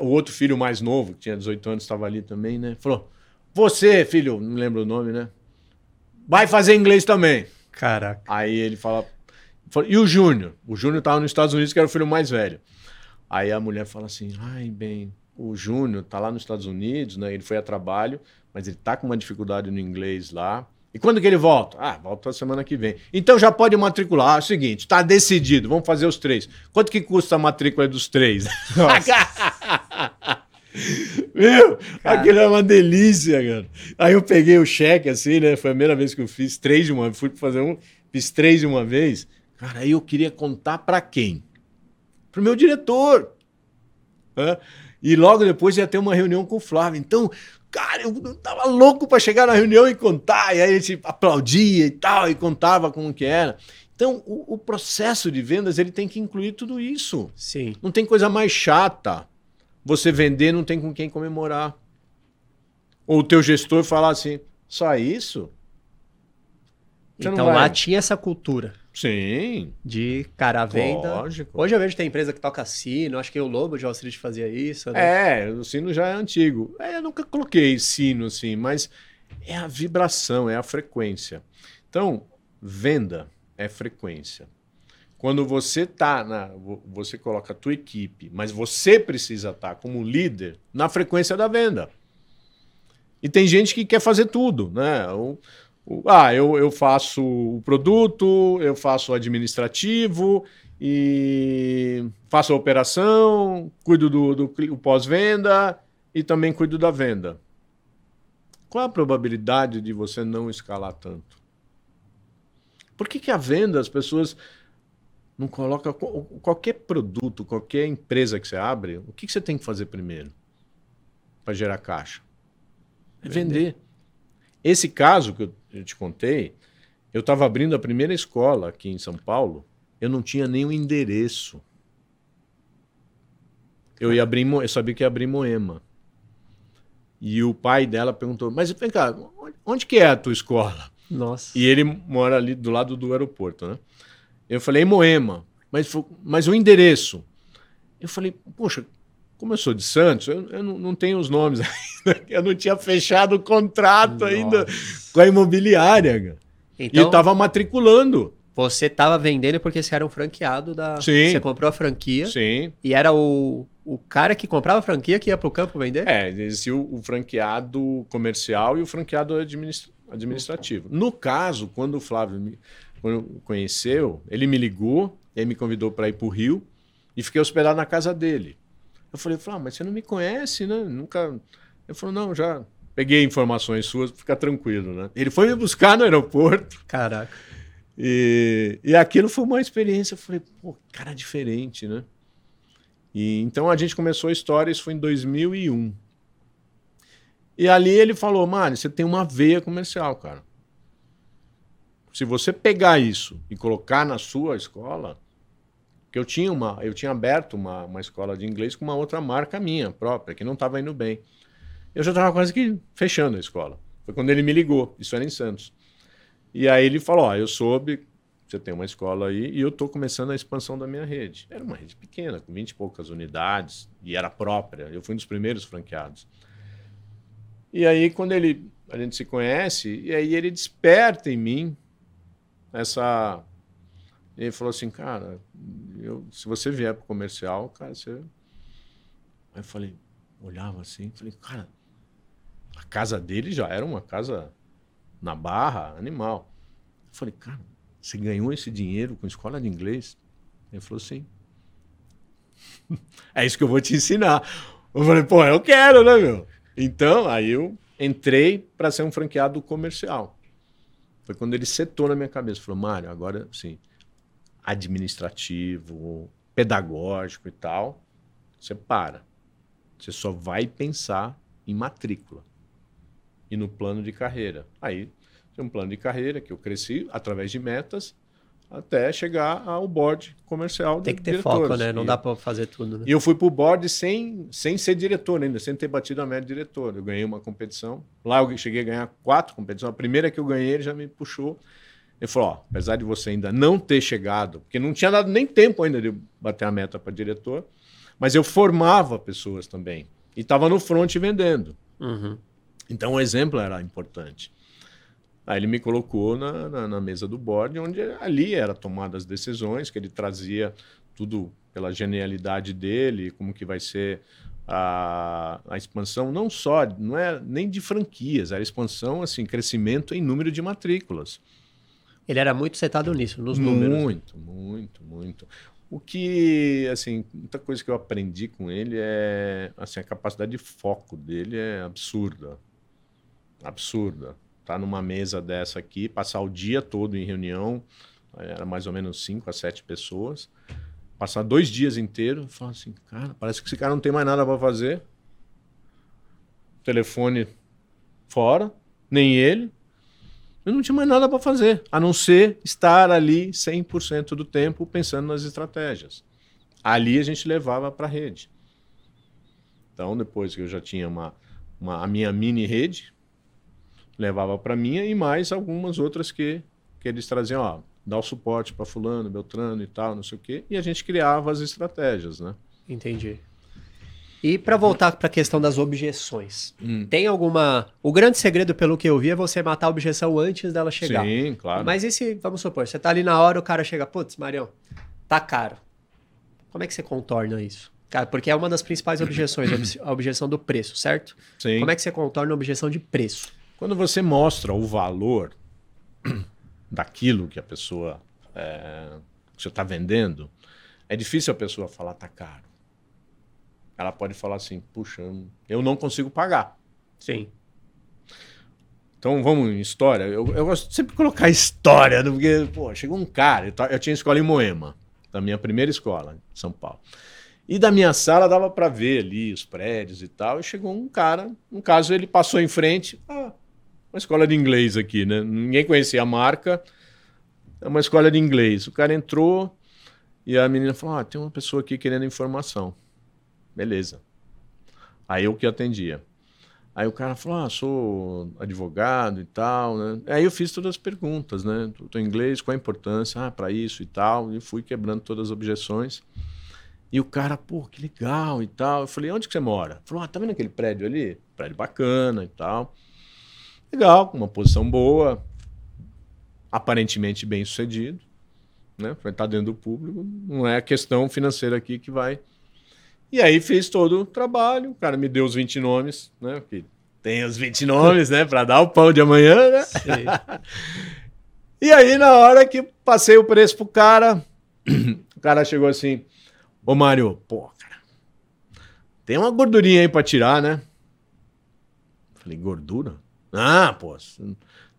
O outro filho mais novo, que tinha 18 anos, estava ali também, né? Falou: Você, filho, não lembro o nome, né? Vai fazer inglês também. Caraca. Aí ele fala, e o Júnior? O Júnior estava nos Estados Unidos, que era o filho mais velho. Aí a mulher fala assim, ai, bem, o Júnior tá lá nos Estados Unidos, né? Ele foi a trabalho, mas ele tá com uma dificuldade no inglês lá. E quando que ele volta? Ah, volta a semana que vem. Então já pode matricular. Ah, é o seguinte, tá decidido, vamos fazer os três. Quanto que custa a matrícula dos três? Meu, Cara. aquilo é uma delícia, cara. Aí eu peguei o cheque assim, né? Foi a primeira vez que eu fiz três de uma fui fazer um, fiz três de uma vez. Cara, aí eu queria contar pra quem? Pro meu diretor. E logo depois ia ter uma reunião com o Flávio. Então, cara, eu tava louco pra chegar na reunião e contar. E aí a gente aplaudia e tal, e contava como que era. Então, o, o processo de vendas ele tem que incluir tudo isso. Sim. Não tem coisa mais chata. Você vender não tem com quem comemorar. Ou o teu gestor falar assim, só isso? Você então lá tinha essa cultura. Sim. De cara à venda. Lógico. Hoje eu vejo que tem empresa que toca sino, acho que o Lobo de Wall Street fazia isso. Né? É, o sino já é antigo. É, eu nunca coloquei sino assim, mas é a vibração, é a frequência. Então, venda é frequência. Quando você tá na, você coloca a tua equipe, mas você precisa estar tá como líder na frequência da venda. E tem gente que quer fazer tudo, né? O, ah, eu, eu faço o produto, eu faço o administrativo e faço a operação, cuido do, do, do pós-venda e também cuido da venda. Qual a probabilidade de você não escalar tanto? Por que, que a venda as pessoas não colocam qualquer produto, qualquer empresa que você abre, o que, que você tem que fazer primeiro para gerar caixa? É vender. Esse caso que eu te contei, eu estava abrindo a primeira escola aqui em São Paulo, eu não tinha o endereço. Eu ia abrir, eu sabia que ia abrir Moema. E o pai dela perguntou: "Mas vem cá, onde que é a tua escola?" Nossa. E ele mora ali do lado do aeroporto, né? Eu falei, Moema, mas, mas o endereço. Eu falei, poxa, como eu sou de Santos, eu, eu não, não, tenho os nomes ainda. Eu não tinha fechado o contrato Nossa. ainda com a imobiliária. Então, e estava matriculando. Você estava vendendo porque você era um franqueado da. Sim. Você comprou a franquia. Sim. E era o, o cara que comprava a franquia que ia para o campo vender? É, existia o, o franqueado comercial e o franqueado administ administrativo. No caso, quando o Flávio me quando conheceu, ele me ligou, ele me convidou para ir para o Rio e fiquei hospedado na casa dele. Eu falei, ah, mas você não me conhece, né? Nunca. Ele falou, não, já peguei informações suas, fica tranquilo, né? Ele foi me buscar no aeroporto. Caraca. E, e aquilo foi uma experiência. Eu falei, pô, cara diferente, né? E então a gente começou a história, isso foi em 2001. E ali ele falou, Mário, você tem uma veia comercial, cara. Se você pegar isso e colocar na sua escola, que eu tinha uma, eu tinha aberto uma, uma escola de inglês com uma outra marca minha própria, que não estava indo bem. Eu já estava quase que fechando a escola. Foi quando ele me ligou, isso era em Santos. E aí ele falou: Ó, eu soube, você tem uma escola aí, e eu estou começando a expansão da minha rede. Era uma rede pequena, com 20 e poucas unidades, e era própria. Eu fui um dos primeiros franqueados. E aí, quando ele, a gente se conhece, e aí ele desperta em mim essa ele falou assim, cara, eu, se você vier para o comercial, cara, você. Aí eu falei, olhava assim, falei, cara, a casa dele já era uma casa na barra, animal. Eu falei, cara, você ganhou esse dinheiro com escola de inglês? Ele falou, sim. é isso que eu vou te ensinar. Eu falei, pô, eu quero, né, meu? Então, aí eu entrei para ser um franqueado comercial. Foi quando ele setou na minha cabeça. Falou, Mário, agora sim administrativo, pedagógico e tal, você para. Você só vai pensar em matrícula e no plano de carreira. Aí tem um plano de carreira que eu cresci através de metas até chegar ao board comercial. Tem que ter foco, né? Não e, dá para fazer tudo. Né? E eu fui para o board sem, sem ser diretor ainda, sem ter batido a média de diretor. Eu ganhei uma competição. Lá eu cheguei a ganhar quatro competições. A primeira que eu ganhei, ele já me puxou ele falou: ó, apesar de você ainda não ter chegado, porque não tinha dado nem tempo ainda de bater a meta para diretor, mas eu formava pessoas também. E estava no front vendendo. Uhum. Então o exemplo era importante. Aí ele me colocou na, na, na, mesa do board, onde ali era tomadas as decisões, que ele trazia tudo pela genialidade dele, como que vai ser a, a expansão, não só, não é nem de franquias, era expansão, assim, crescimento em número de matrículas. Ele era muito setado nisso, nos números. Muito, muito, muito. O que, assim, muita coisa que eu aprendi com ele é, assim, a capacidade de foco dele é absurda. Absurda. Tá numa mesa dessa aqui, passar o dia todo em reunião, era mais ou menos cinco a sete pessoas, passar dois dias inteiros, falar assim, cara, parece que esse cara não tem mais nada para fazer. Telefone fora, nem ele. Eu não tinha mais nada para fazer, a não ser estar ali 100% do tempo pensando nas estratégias. Ali a gente levava para a rede. Então, depois que eu já tinha uma, uma a minha mini rede, levava para minha e mais algumas outras que que eles traziam, ó, dá o suporte para fulano, Beltrano e tal, não sei o quê, e a gente criava as estratégias, né? Entendi. E para voltar para a questão das objeções, hum. tem alguma. O grande segredo, pelo que eu vi, é você matar a objeção antes dela chegar. Sim, claro. Mas e se, vamos supor, você tá ali na hora, o cara chega, putz, Marião, tá caro. Como é que você contorna isso? Cara, porque é uma das principais objeções, a objeção do preço, certo? Sim. Como é que você contorna a objeção de preço? Quando você mostra o valor daquilo que a pessoa é, que você está vendendo, é difícil a pessoa falar tá caro ela pode falar assim: puxa, eu não consigo pagar. Sim. Então vamos em história. Eu, eu gosto de sempre colocar história, porque, pô, chegou um cara, eu, eu tinha escola em Moema, da minha primeira escola, em São Paulo. E da minha sala dava para ver ali os prédios e tal. E chegou um cara, no caso, ele passou em frente. Ah, uma escola de inglês aqui, né? Ninguém conhecia a marca. É uma escola de inglês. O cara entrou e a menina falou: Ah, tem uma pessoa aqui querendo informação. Beleza. Aí eu que atendia. Aí o cara falou: Ah, sou advogado e tal, né? Aí eu fiz todas as perguntas, né? Tô em inglês, qual a importância? Ah, para isso e tal. E fui quebrando todas as objeções. E o cara, pô, que legal e tal. Eu falei: Onde que você mora? Falou: Ah, tá vendo aquele prédio ali? Prédio bacana e tal. Legal, com uma posição boa, aparentemente bem sucedido, né? Vai estar dentro do público. Não é a questão financeira aqui que vai e aí fez todo o trabalho, o cara me deu os 20 nomes, né? Que tem os 20 nomes, né? Para dar o pão de amanhã, né? e aí, na hora que passei o preço pro cara, o cara chegou assim: Ô Mário, pô, cara, tem uma gordurinha aí para tirar, né? Falei, gordura? Ah, pô.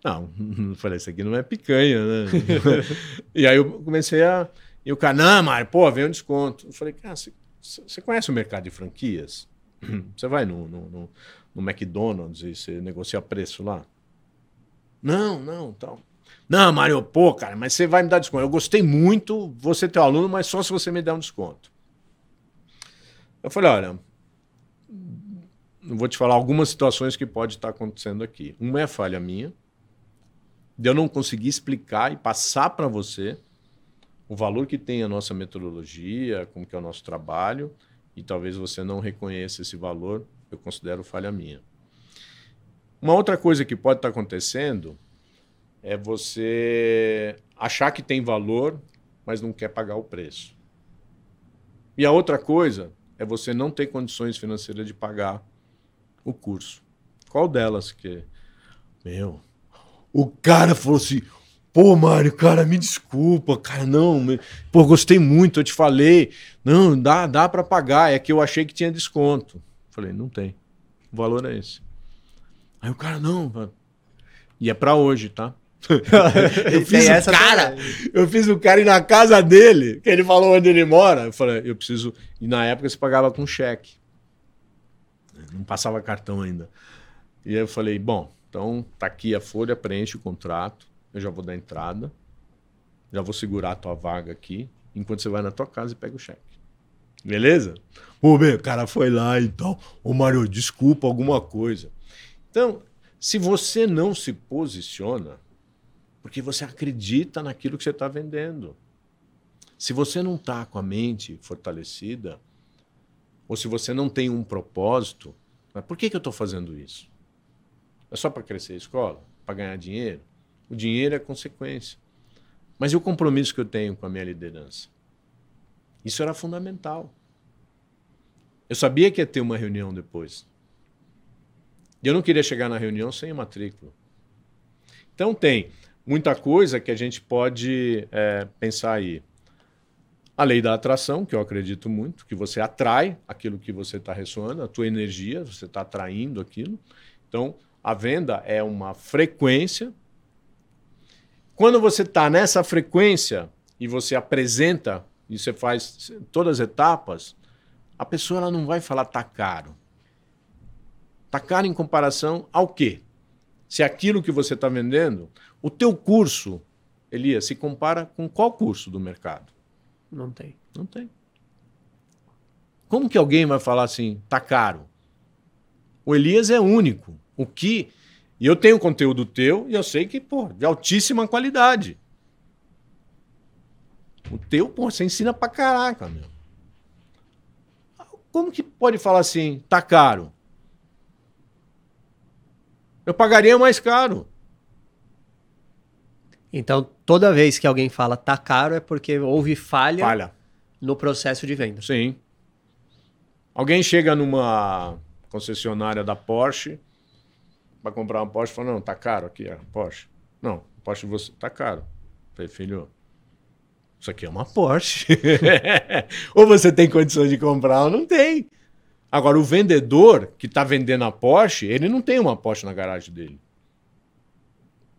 Não, falei, isso aqui não é picanha, né? e aí eu comecei a. E o cara, não, Mário, pô, vem um desconto. Eu falei, cara, você você conhece o mercado de franquias? Você vai no, no, no, no, McDonald's e você negocia preço lá? Não, não, tal. Não, Mário, pô, cara, mas você vai me dar desconto. Eu gostei muito, você teu aluno, mas só se você me der um desconto. Eu falei, olha, vou te falar algumas situações que pode estar acontecendo aqui. Uma é falha minha, de eu não conseguir explicar e passar para você o valor que tem a nossa metodologia, como que é o nosso trabalho, e talvez você não reconheça esse valor, eu considero falha minha. Uma outra coisa que pode estar acontecendo é você achar que tem valor, mas não quer pagar o preço. E a outra coisa é você não ter condições financeiras de pagar o curso. Qual delas que meu, o cara falou assim: Pô, Mário, cara, me desculpa, cara, não. Me... Pô, gostei muito, eu te falei. Não, dá, dá para pagar, é que eu achei que tinha desconto. Falei, não tem. O valor é esse. Aí o cara, não. E é para hoje, tá? eu fiz o cara, eu fiz o cara ir na casa dele, que ele falou onde ele mora. Eu falei, eu preciso. E na época você pagava com cheque. Não passava cartão ainda. E aí eu falei, bom, então tá aqui a folha, preenche o contrato eu já vou dar entrada, já vou segurar a tua vaga aqui, enquanto você vai na tua casa e pega o cheque. Beleza? Pô, bem, o cara foi lá e tal. Ô, Mário, desculpa alguma coisa. Então, se você não se posiciona, porque você acredita naquilo que você está vendendo. Se você não está com a mente fortalecida, ou se você não tem um propósito, por que, que eu estou fazendo isso? É só para crescer a escola? Para ganhar dinheiro? O dinheiro é consequência. Mas e o compromisso que eu tenho com a minha liderança? Isso era fundamental. Eu sabia que ia ter uma reunião depois. E eu não queria chegar na reunião sem a matrícula. Então tem muita coisa que a gente pode é, pensar aí. A lei da atração, que eu acredito muito, que você atrai aquilo que você está ressoando, a tua energia, você está atraindo aquilo. Então, a venda é uma frequência quando você está nessa frequência e você apresenta e você faz todas as etapas, a pessoa ela não vai falar tá caro. Tá caro em comparação ao quê? Se aquilo que você está vendendo, o teu curso, Elias, se compara com qual curso do mercado? Não tem. Não tem. Como que alguém vai falar assim, tá caro? O Elias é único. O que E eu tenho conteúdo teu e eu sei que, pô, de altíssima qualidade. O teu, pô, você ensina pra caraca, meu. Como que pode falar assim, tá caro? Eu pagaria mais caro. Então, toda vez que alguém fala tá caro é porque houve falha, Falha. no processo de venda. Sim. Alguém chega numa concessionária da Porsche para comprar uma Porsche fala: Não, tá caro aqui a Porsche. Não, Porsche você tá caro. Falei, filho, isso aqui é uma Porsche. ou você tem condições de comprar ou não tem. Agora, o vendedor que está vendendo a Porsche, ele não tem uma Porsche na garagem dele.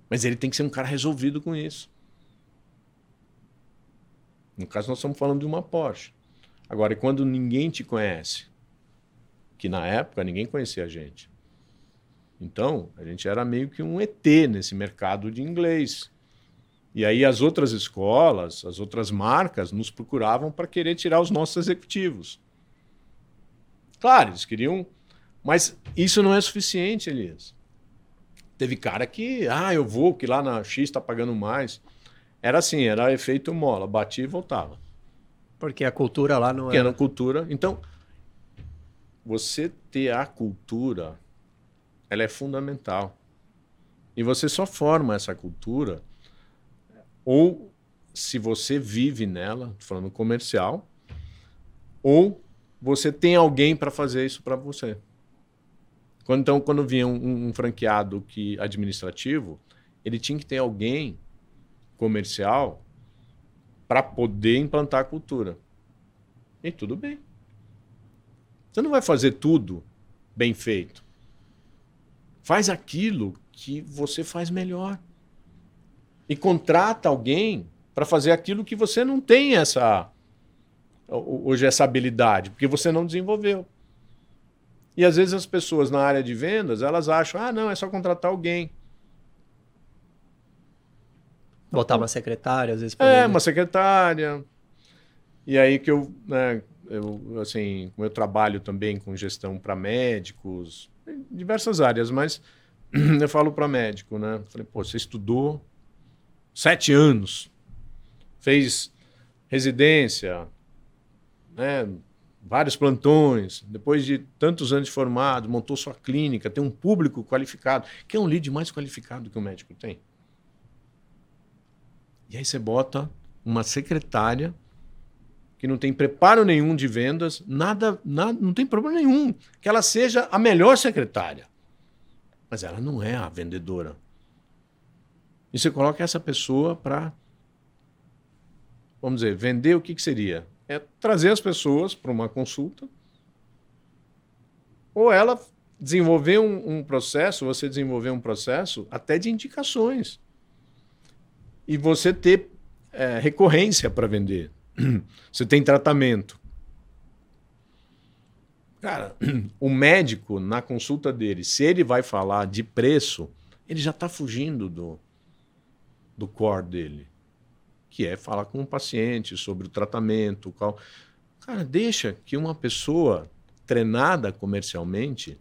Mas ele tem que ser um cara resolvido com isso. No caso, nós estamos falando de uma Porsche. Agora, e quando ninguém te conhece? Que na época ninguém conhecia a gente. Então, a gente era meio que um ET nesse mercado de inglês. E aí as outras escolas, as outras marcas nos procuravam para querer tirar os nossos executivos. Claro, eles queriam. Mas isso não é suficiente, Elias. Teve cara que, ah, eu vou, que lá na X está pagando mais. Era assim, era efeito mola, batia e voltava. Porque a cultura lá não Porque é. era cultura. Então, você ter a cultura, ela é fundamental. E você só forma essa cultura ou se você vive nela, falando comercial, ou você tem alguém para fazer isso para você. Quando, então, quando vinha um, um franqueado que administrativo, ele tinha que ter alguém comercial para poder implantar a cultura. E tudo bem. Você não vai fazer tudo bem feito. Faz aquilo que você faz melhor. E contrata alguém para fazer aquilo que você não tem essa hoje essa habilidade, porque você não desenvolveu. E às vezes as pessoas na área de vendas, elas acham: "Ah, não, é só contratar alguém". Botar uma secretária, às vezes. É, uma secretária. E aí que eu, né, eu assim, como eu trabalho também com gestão para médicos, diversas áreas, mas eu falo para médico, né? Falei, pô, você estudou sete anos, fez residência, né? Vários plantões, depois de tantos anos de formado, montou sua clínica, tem um público qualificado, que é um lead mais qualificado que o médico tem. E aí você bota uma secretária que não tem preparo nenhum de vendas, nada, nada, não tem problema nenhum que ela seja a melhor secretária. Mas ela não é a vendedora. E você coloca essa pessoa para, vamos dizer, vender o que, que seria? É trazer as pessoas para uma consulta, ou ela desenvolver um, um processo, você desenvolver um processo até de indicações e você ter é, recorrência para vender. Você tem tratamento. Cara, o médico, na consulta dele, se ele vai falar de preço, ele já está fugindo do, do core dele, que é falar com o paciente sobre o tratamento. Qual... Cara, deixa que uma pessoa treinada comercialmente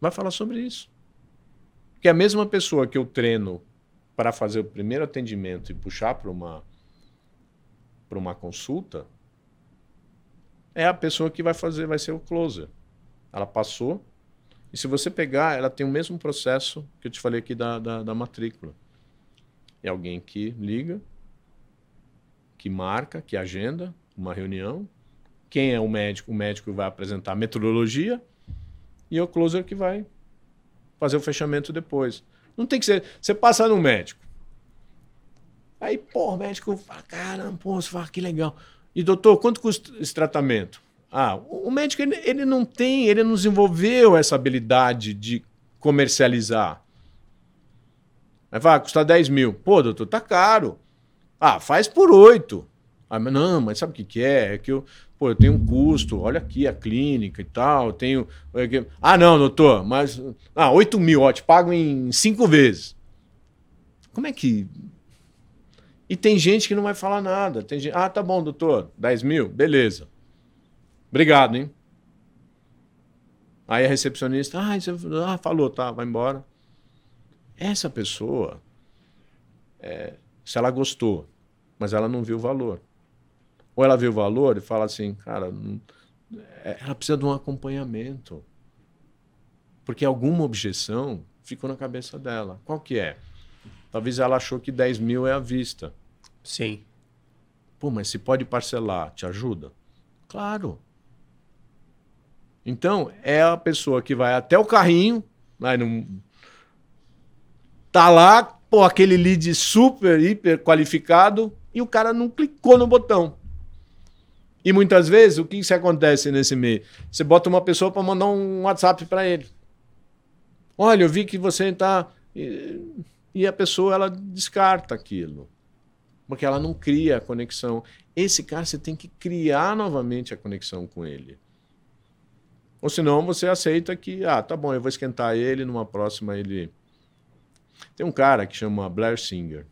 vai falar sobre isso. Que a mesma pessoa que eu treino para fazer o primeiro atendimento e puxar para uma para uma consulta é a pessoa que vai fazer, vai ser o closer. Ela passou e se você pegar, ela tem o mesmo processo que eu te falei aqui da, da, da matrícula. É alguém que liga, que marca, que agenda uma reunião. Quem é o médico? O médico vai apresentar a metodologia e é o closer que vai fazer o fechamento depois. Não tem que ser. Você passa no médico. Aí, pô, médico fala, caramba, pô, você fala, que legal. E, doutor, quanto custa esse tratamento? Ah, o médico, ele, ele não tem, ele não desenvolveu essa habilidade de comercializar. Aí fala, ah, custa 10 mil. Pô, doutor, tá caro. Ah, faz por 8. Ah, não, mas sabe o que, que é? É que eu, pô, eu tenho um custo, olha aqui a clínica e tal, eu tenho. Ah, não, doutor, mas. Ah, 8 mil, ó, te pago em 5 vezes. Como é que. E tem gente que não vai falar nada. Tem gente, ah, tá bom, doutor, 10 mil, beleza. Obrigado, hein? Aí a recepcionista, ah, você, ah, falou, tá, vai embora. Essa pessoa, é, se ela gostou, mas ela não viu o valor. Ou ela viu o valor e fala assim, cara, não, é, ela precisa de um acompanhamento. Porque alguma objeção ficou na cabeça dela. Qual que é? Talvez ela achou que 10 mil é à vista. Sim. Pô, mas se pode parcelar, te ajuda? Claro. Então, é a pessoa que vai até o carrinho, vai num... tá lá, pô, aquele lead super, hiper qualificado, e o cara não clicou no botão. E muitas vezes, o que, que acontece nesse meio? Você bota uma pessoa para mandar um WhatsApp para ele. Olha, eu vi que você está. E a pessoa ela descarta aquilo. Porque ela não cria a conexão. Esse cara você tem que criar novamente a conexão com ele. Ou senão você aceita que, ah, tá bom, eu vou esquentar ele, numa próxima ele. Tem um cara que chama Blair Singer.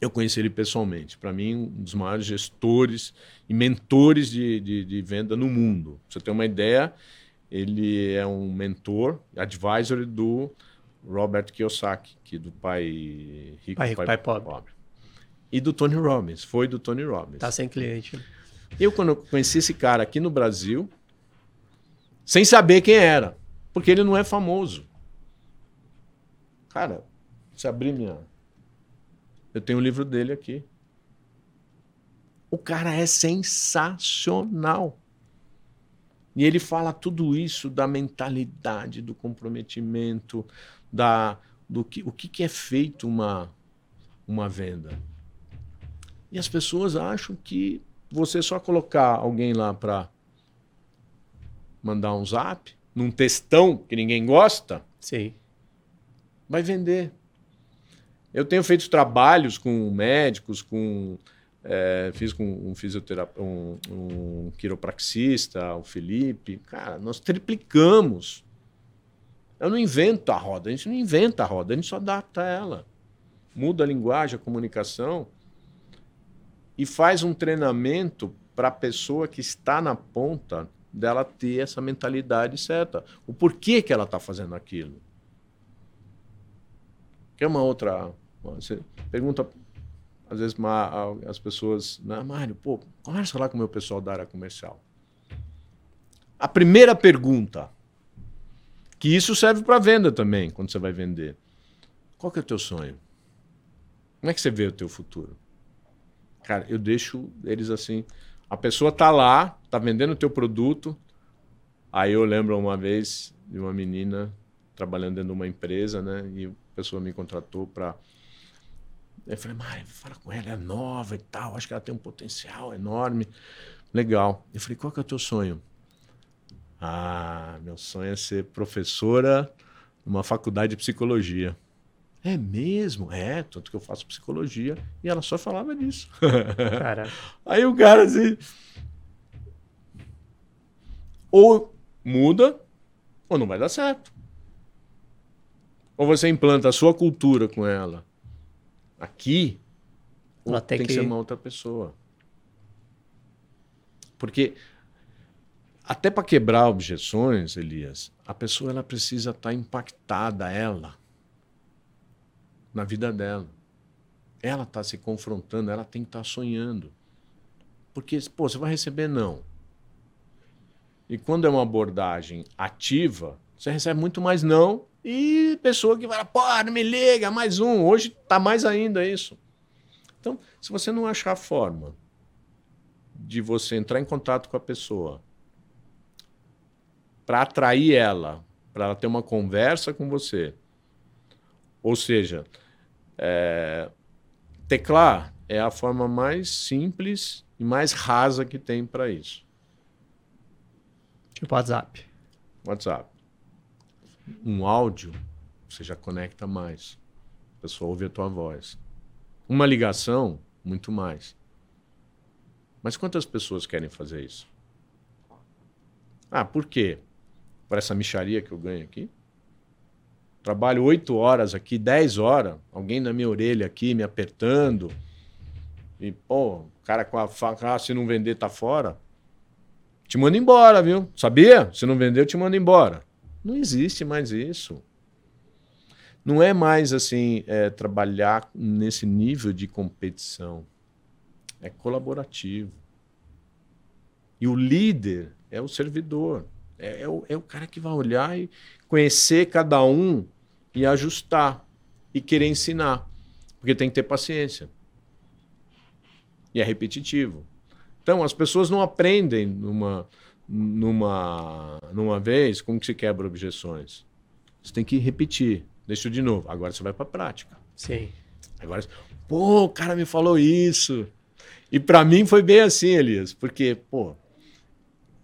Eu conheci ele pessoalmente. Para mim, um dos maiores gestores e mentores de, de, de venda no mundo. Pra você ter uma ideia, ele é um mentor, advisor do Robert Kiyosaki, que é do pai rico, pai, pai, pai pobre. pobre. E do Tony Robbins, foi do Tony Robbins. Tá sem cliente. Eu, quando eu conheci esse cara aqui no Brasil, sem saber quem era, porque ele não é famoso. Cara, se abrir minha eu tenho o um livro dele aqui. O cara é sensacional. E ele fala tudo isso da mentalidade, do comprometimento, da do que o que, que é feito uma uma venda. E as pessoas acham que você só colocar alguém lá para mandar um zap, num textão que ninguém gosta, Sim. vai vender. Eu tenho feito trabalhos com médicos, com é, fiz com um fisioterapeuta, um, um quiropraxista, o Felipe. Cara, nós triplicamos. Eu não invento a roda, a gente não inventa a roda, a gente só adapta ela. Muda a linguagem, a comunicação e faz um treinamento para a pessoa que está na ponta dela ter essa mentalidade certa. O porquê que ela está fazendo aquilo. Que é uma outra. Você pergunta, às vezes, as pessoas, né, Mário, pô, conversa lá com o meu pessoal da área comercial. A primeira pergunta, que isso serve para venda também, quando você vai vender. Qual que é o teu sonho? Como é que você vê o teu futuro? Cara, eu deixo eles assim. A pessoa tá lá, tá vendendo o teu produto. Aí eu lembro uma vez de uma menina trabalhando dentro de uma empresa, né? E pessoa me contratou para. Eu falei, Mari, fala com ela, é nova e tal, acho que ela tem um potencial enorme. Legal. Eu falei, qual que é o teu sonho? Ah, meu sonho é ser professora numa faculdade de psicologia. É mesmo? É, tanto que eu faço psicologia. E ela só falava disso. Cara. Aí o cara assim. Ou muda, ou não vai dar certo. Ou você implanta a sua cultura com ela aqui, ou tem que... que ser uma outra pessoa. Porque até para quebrar objeções, Elias, a pessoa ela precisa estar tá impactada, ela, na vida dela. Ela está se confrontando, ela tem que estar tá sonhando. Porque, pô, você vai receber não. E quando é uma abordagem ativa, você recebe muito mais não e pessoa que fala, pô, não me liga, mais um. Hoje tá mais ainda isso. Então, se você não achar forma de você entrar em contato com a pessoa para atrair ela, para ela ter uma conversa com você, ou seja, é, teclar é a forma mais simples e mais rasa que tem para isso. Tipo WhatsApp. WhatsApp um áudio, você já conecta mais. A pessoa ouve a tua voz. Uma ligação, muito mais. Mas quantas pessoas querem fazer isso? Ah, por quê? Por essa micharia que eu ganho aqui? Trabalho oito horas aqui, dez horas, alguém na minha orelha aqui me apertando. E, pô, o cara com a faca, ah, se não vender, tá fora. Te mando embora, viu? Sabia? Se não vender, eu te mando embora. Não existe mais isso. não é mais assim é, trabalhar nesse nível de competição. É colaborativo. E o líder é o servidor. É, é, o, é o cara que vai olhar e conhecer cada um e ajustar e querer ensinar. Porque tem que ter paciência. E é repetitivo. Então, as pessoas não aprendem numa, numa, numa vez como que se quebra objeções. Você tem que repetir. Deixa eu de novo. Agora você vai para a prática. Sim. Agora, pô, o cara me falou isso. E para mim foi bem assim, Elias, porque, pô,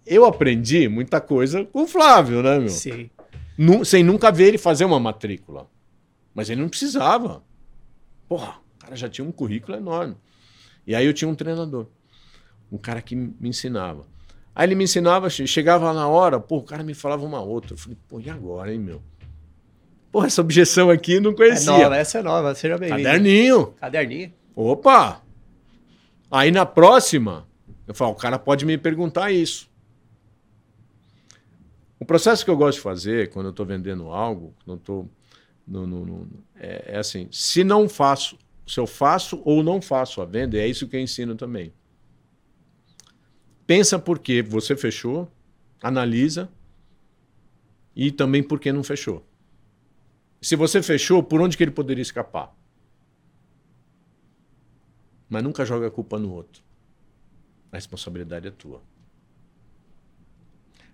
eu aprendi muita coisa com o Flávio, né, meu? Sim. sem nunca ver ele fazer uma matrícula. Mas ele não precisava. Porra, o cara já tinha um currículo enorme. E aí eu tinha um treinador. Um cara que me ensinava. Aí ele me ensinava, chegava na hora, pô, o cara me falava uma outra. Eu falei, pô, e agora, hein, meu? Pô, essa objeção aqui eu não conhecia. É nova, essa é nova, seja bem-vindo. Caderninho. Caderninho. Opa! Aí na próxima, eu falo, o cara pode me perguntar isso. O processo que eu gosto de fazer quando eu estou vendendo algo, no, no, é, é, assim: se não faço, se eu faço ou não faço a venda, é isso que eu ensino também. Pensa por que você fechou, analisa e também por que não fechou. Se você fechou, por onde que ele poderia escapar? Mas nunca joga a culpa no outro. A responsabilidade é tua.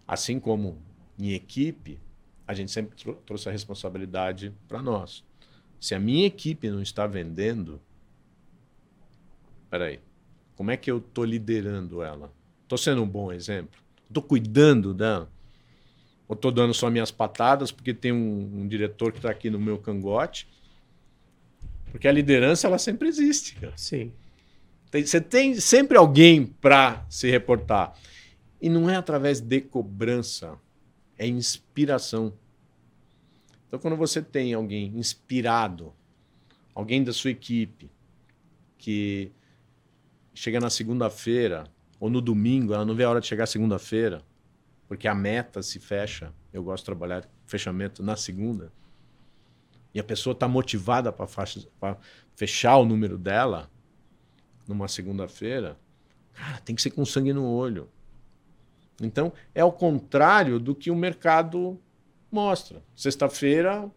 Assim como em equipe, a gente sempre trouxe a responsabilidade para nós. Se a minha equipe não está vendendo, peraí, como é que eu estou liderando ela? Estou sendo um bom exemplo? Estou cuidando dela? Ou estou dando só minhas patadas porque tem um, um diretor que está aqui no meu cangote? Porque a liderança ela sempre existe. Cara. Sim. Tem, você tem sempre alguém para se reportar. E não é através de cobrança é inspiração. Então, quando você tem alguém inspirado, alguém da sua equipe, que chega na segunda-feira ou no domingo, ela não vê a hora de chegar segunda-feira, porque a meta se fecha. Eu gosto de trabalhar fechamento na segunda. E a pessoa está motivada para fechar o número dela numa segunda-feira. Cara, tem que ser com sangue no olho. Então, é o contrário do que o mercado mostra. Sexta-feira,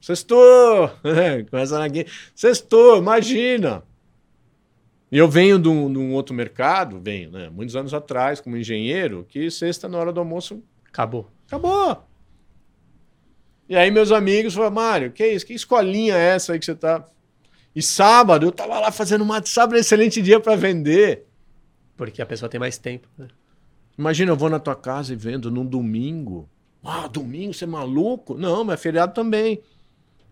sextou! Começa aqui, sextou, imagina! E eu venho de um, de um, outro mercado, venho, né? Muitos anos atrás, como engenheiro, que sexta, na hora do almoço, acabou. Acabou! E aí meus amigos falaram, Mário, que isso? Que escolinha é essa aí que você tá... E sábado, eu tava lá fazendo uma... Sábado é um excelente dia para vender. Porque a pessoa tem mais tempo, né? Imagina, eu vou na tua casa e vendo num domingo. Ah, domingo, você é maluco? Não, mas é feriado também.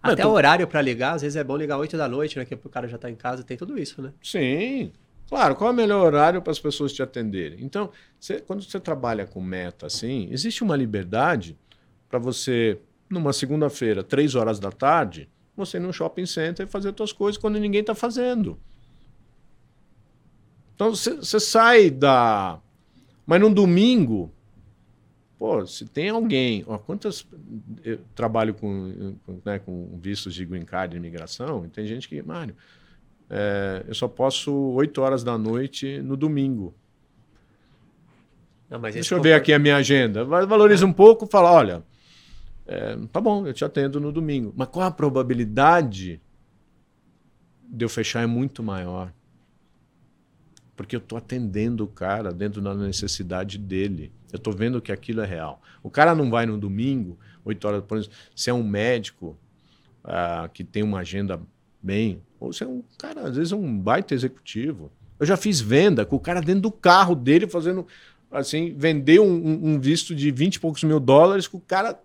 Até tô... horário para ligar, às vezes é bom ligar 8 da noite, né? Que o cara já está em casa, tem tudo isso, né? Sim. Claro, qual é o melhor horário para as pessoas te atenderem? Então, você, quando você trabalha com meta assim, existe uma liberdade para você, numa segunda-feira, três horas da tarde, você ir num shopping center e fazer suas coisas quando ninguém está fazendo. Então, você sai da mas num domingo, pô, se tem alguém. Ó, quantas. Eu trabalho com, né, com vistos de green card de imigração, e tem gente que, Mário, é, eu só posso 8 horas da noite no domingo. Não, Deixa eu ver aqui a minha agenda. Valoriza um pouco fala: olha, é, tá bom, eu te atendo no domingo. Mas qual a probabilidade de eu fechar é muito maior? Porque eu estou atendendo o cara dentro da necessidade dele. Eu estou vendo que aquilo é real. O cara não vai no domingo, 8 horas, por exemplo, se é um médico uh, que tem uma agenda bem, ou se é um cara, às vezes é um baita executivo. Eu já fiz venda com o cara dentro do carro dele fazendo assim, vender um, um visto de 20 e poucos mil dólares com o cara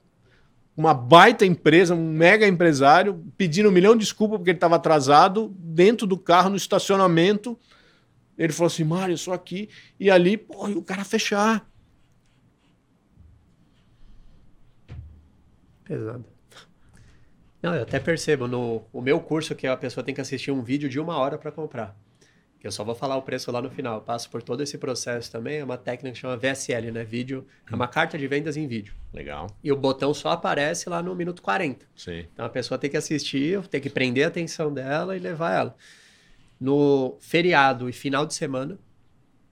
uma baita empresa, um mega empresário, pedindo um milhão de desculpas porque ele estava atrasado, dentro do carro, no estacionamento, ele falou assim, Mário, eu sou aqui. E ali, pô, o cara fechar. Pesado. Não, eu até percebo. No o meu curso, que a pessoa tem que assistir um vídeo de uma hora para comprar. Eu só vou falar o preço lá no final. Eu passo por todo esse processo também. É uma técnica que chama VSL, né? Vídeo. É uma carta de vendas em vídeo. Legal. E o botão só aparece lá no minuto 40. Sim. Então a pessoa tem que assistir, tem que prender a atenção dela e levar ela. No feriado e final de semana,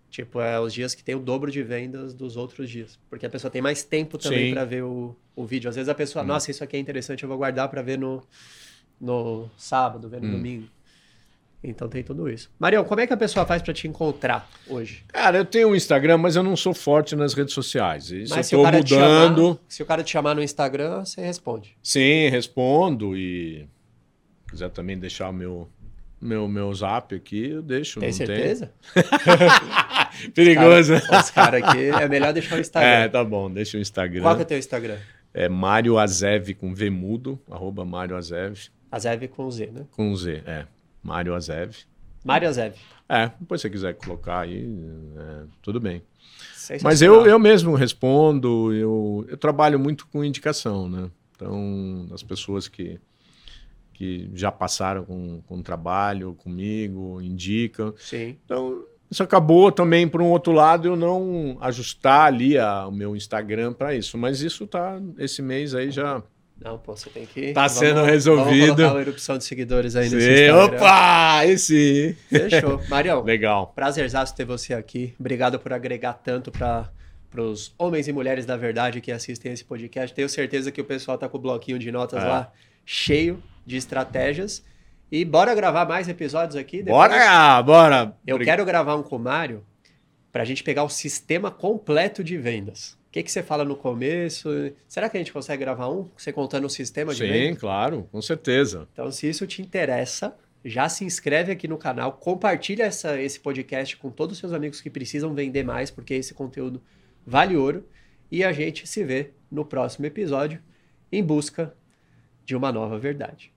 tipo, é os dias que tem o dobro de vendas dos outros dias. Porque a pessoa tem mais tempo também para ver o, o vídeo. Às vezes a pessoa, nossa, isso aqui é interessante, eu vou guardar para ver no, no sábado, ver no Hum. domingo. Então tem tudo isso. Marião, como é que a pessoa faz para te encontrar hoje? Cara, eu tenho um Instagram, mas eu não sou forte nas redes sociais. Isso Mas se eu o tô mudando. chamar, se o cara te chamar no Instagram, você responde. Sim, respondo e se quiser também deixar o meu meu meu zap aqui, eu deixo, Tem não certeza? tem. Perigoso. Cara, os caras aqui, é melhor deixar o Instagram. É, tá bom, deixa o Instagram. Qual que é o teu Instagram? É Mário Azev com V mudo, arroba Mário Azev, Azev com Z, né? com Z, é. Mário Azev. Mário Azev. É, depois se você quiser colocar aí, é, tudo bem. Mas eu, eu mesmo respondo, eu, eu trabalho muito com indicação, né? Então, as pessoas que, que já passaram com, com trabalho comigo, indicam. Sim. Então, isso acabou também, por um outro lado, eu não ajustar ali a- o meu Instagram para isso. Mas isso tá, esse mês aí já. Não, pô, você tem que. Tá sendo resolvido. Vamos colocar uma erupção de seguidores aí nesse Sim, Instagram. opa! Esse. Fechou. Marião, Legal. prazerzaço ter você aqui. Obrigado por agregar tanto para os homens e mulheres da verdade que assistem esse podcast. Tenho certeza que o pessoal tá com o bloquinho de notas É. lá cheio de estratégias. E bora gravar mais episódios aqui. depois. Bora, bora! Eu quero gravar um com o Mário para a gente pegar o sistema completo de vendas. O que, que você fala no começo? Será que a gente consegue gravar um? Você contando o sistema de Sim, vendas? claro, com certeza. Então, se isso te interessa, já se inscreve aqui no canal, compartilha essa, esse podcast com todos os seus amigos que precisam vender mais, porque esse conteúdo vale ouro. E a gente se vê no próximo episódio em busca de uma nova verdade.